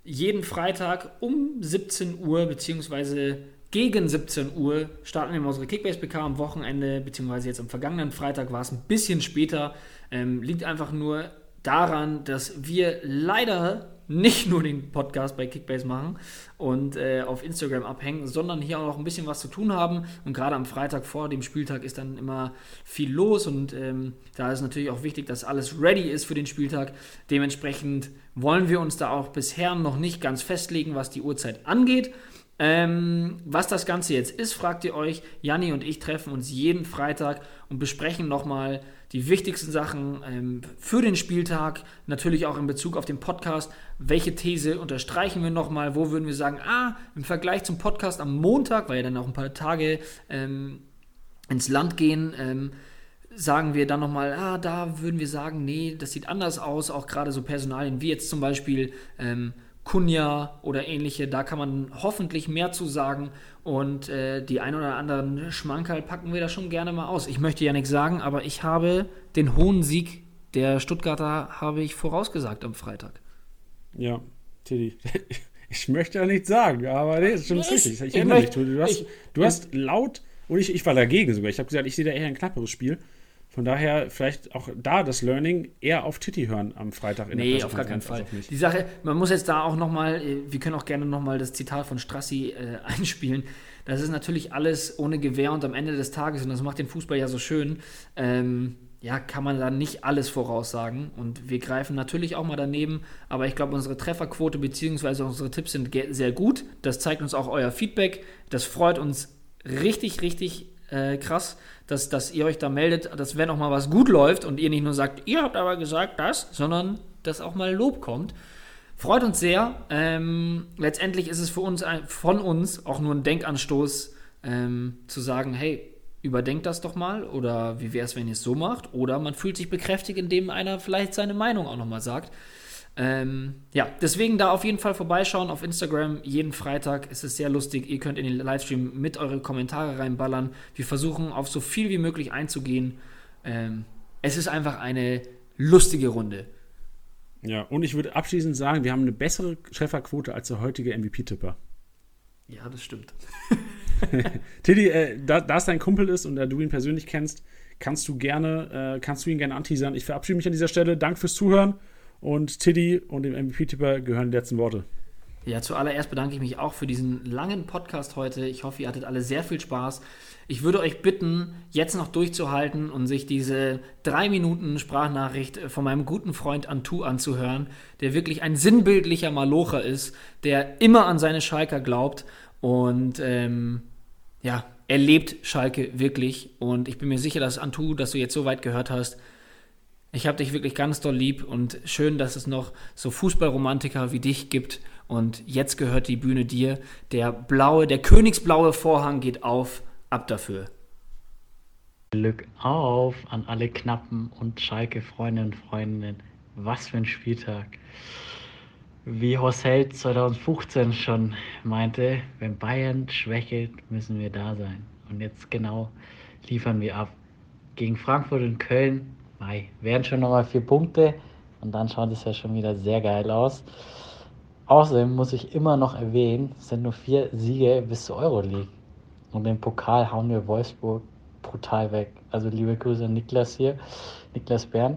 jeden Freitag um 17 Uhr, beziehungsweise gegen 17 Uhr, starten wir unsere Kickbase PK am Wochenende, beziehungsweise jetzt am vergangenen Freitag war es ein bisschen später. Ähm, liegt einfach nur daran, dass wir leider nicht nur den Podcast bei Kickbase machen und äh, auf Instagram abhängen, sondern hier auch noch ein bisschen was zu tun haben. Und gerade am Freitag vor dem Spieltag ist dann immer viel los und ähm, da ist natürlich auch wichtig, dass alles ready ist für den Spieltag. Dementsprechend wollen wir uns da auch bisher noch nicht ganz festlegen, was die Uhrzeit angeht. Ähm, was das Ganze jetzt ist, fragt ihr euch. Janni und ich treffen uns jeden Freitag und besprechen nochmal die wichtigsten Sachen ähm, für den Spieltag, natürlich auch in Bezug auf den Podcast. Welche These unterstreichen wir nochmal? Wo würden wir sagen, ah, im Vergleich zum Podcast am Montag, weil ja dann auch ein paar Tage ähm, ins Land gehen, ähm, sagen wir dann nochmal, ah, da würden wir sagen, nee, das sieht anders aus, auch gerade so Personalien wie jetzt zum Beispiel ähm, Kunja oder ähnliche, da kann man hoffentlich mehr zu sagen und äh, die ein oder anderen Schmankerl packen wir da schon gerne mal aus. Ich möchte ja nichts sagen, aber ich habe den hohen Sieg der Stuttgarter habe ich vorausgesagt am Freitag. Ja, Teddy. Ich möchte ja nichts sagen, aber nee, das stimmt richtig. Ich erinnere mich. Du, hast, ich, du hast laut, und ich, ich war dagegen sogar. Ich habe gesagt, ich sehe da eher ein knapperes Spiel. Von daher vielleicht auch da das Learning eher auf Titi hören am Freitag in nee, der auf gar keinen Fall. Die Sache, man muss jetzt da auch nochmal, äh, wir können auch gerne nochmal das Zitat von Strassi äh, einspielen. Das ist natürlich alles ohne Gewehr und am Ende des Tages, und das macht den Fußball ja so schön, ähm, ja, kann man da nicht alles voraussagen. Und wir greifen natürlich auch mal daneben, aber ich glaube, unsere Trefferquote bzw. unsere Tipps sind sehr gut. Das zeigt uns auch euer Feedback. Das freut uns richtig, richtig äh, krass, dass, dass ihr euch da meldet, dass wenn auch mal was gut läuft und ihr nicht nur sagt, ihr habt aber gesagt das, sondern dass auch mal Lob kommt. Freut uns sehr. Ähm, letztendlich ist es für uns von uns auch nur ein Denkanstoß, ähm, zu sagen, hey, überdenkt das doch mal oder wie wäre es, wenn ihr es so macht? Oder man fühlt sich bekräftigt, indem einer vielleicht seine Meinung auch nochmal sagt. Ähm, ja, deswegen da auf jeden Fall vorbeischauen auf Instagram. Jeden Freitag ist es sehr lustig. Ihr könnt in den Livestream mit eure Kommentare reinballern. Wir versuchen auf so viel wie möglich einzugehen. Ähm, es ist einfach eine lustige Runde. Ja, und ich würde abschließend sagen, wir haben eine bessere Trefferquote als der heutige MVP-Tipper. Ja, das stimmt. Tiddy, äh, da, da es dein Kumpel ist und da du ihn persönlich kennst, kannst du gerne, äh, kannst du ihn gerne anteasern. Ich verabschiede mich an dieser Stelle. Danke fürs Zuhören und Tiddy und dem MVP-Tipper gehören die letzten Worte. Ja, zuallererst bedanke ich mich auch für diesen langen Podcast heute. Ich hoffe, ihr hattet alle sehr viel Spaß. Ich würde euch bitten, jetzt noch durchzuhalten und sich diese drei Minuten Sprachnachricht von meinem guten Freund Antu anzuhören, der wirklich ein sinnbildlicher Malocher ist, der immer an seine Schalker glaubt und ähm, ja, er lebt Schalke wirklich. Und ich bin mir sicher, dass Antu, dass du jetzt so weit gehört hast, ich habe dich wirklich ganz doll lieb und schön, dass es noch so Fußballromantiker wie dich gibt. Und jetzt gehört die Bühne dir. Der blaue, der königsblaue Vorhang geht auf. Ab dafür. Glück auf an alle Knappen und Schalke-Freundinnen und Freundinnen. Was für ein Spieltag. Wie Horst Held 2015 schon meinte, wenn Bayern schwächelt, müssen wir da sein. Und jetzt genau liefern wir ab. Gegen Frankfurt und Köln Mai, wären schon nochmal vier Punkte und dann schaut es ja schon wieder sehr geil aus. Außerdem muss ich immer noch erwähnen, es sind nur vier Siege bis zur Euroleague. Und den Pokal hauen wir Wolfsburg brutal weg. Also liebe Grüße an Niklas hier, Niklas Bern.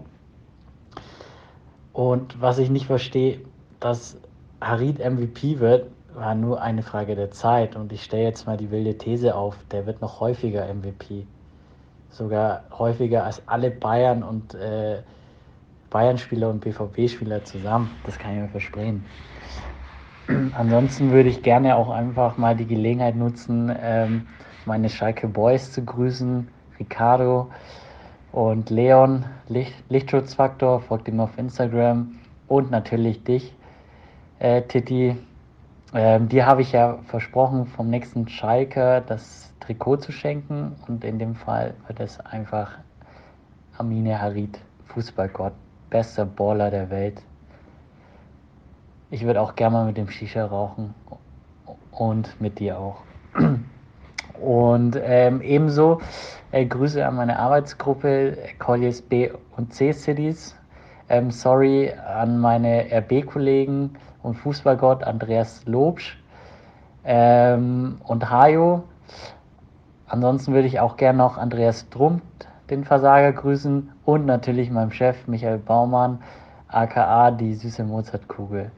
Und was ich nicht verstehe, dass Harid MVP wird, war nur eine Frage der Zeit. Und ich stelle jetzt mal die wilde These auf, der wird noch häufiger MVP sogar häufiger als alle Bayern und äh, Bayern-Spieler und BVB-Spieler zusammen. Das kann ich mir versprechen. Ansonsten würde ich gerne auch einfach mal die Gelegenheit nutzen, ähm, meine Schalke Boys zu grüßen. Ricardo und Leon, Licht, Lichtschutzfaktor, folgt ihm auf Instagram und natürlich dich, äh, Titi. Ähm, dir habe ich ja versprochen vom nächsten Schalke das Trikot zu schenken. Und in dem Fall wird es einfach Amine Harid, Fußballgott, bester Baller der Welt. Ich würde auch gerne mal mit dem Shisha rauchen und mit dir auch. Und ähm, ebenso äh, Grüße an meine Arbeitsgruppe Colliers B und C Cities. Ähm, sorry an meine RB-Kollegen und Fußballgott Andreas Lobsch ähm, und Hajo. Ansonsten würde ich auch gerne noch Andreas Drumt, den Versager, grüßen und natürlich meinem Chef Michael Baumann, aka die süße Mozartkugel.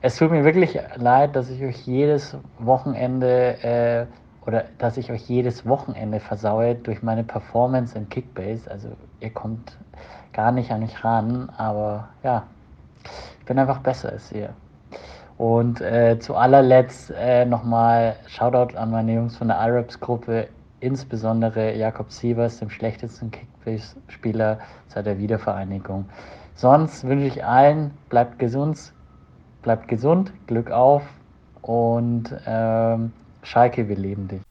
Es tut mir wirklich leid, dass ich euch jedes Wochenende äh, oder dass ich euch jedes Wochenende versaue durch meine Performance in Kickbase. Also ihr kommt gar nicht an mich ran, aber ja, ich bin einfach besser als ihr. Und äh, zu allerletzt äh, nochmal Shoutout an meine Jungs von der IRAPS-Gruppe, insbesondere Jakob Sievers, dem schlechtesten Kickbase-Spieler seit der Wiedervereinigung. Sonst wünsche ich allen, bleibt gesund, bleibt gesund, Glück auf und ähm, Schalke, wir leben dich.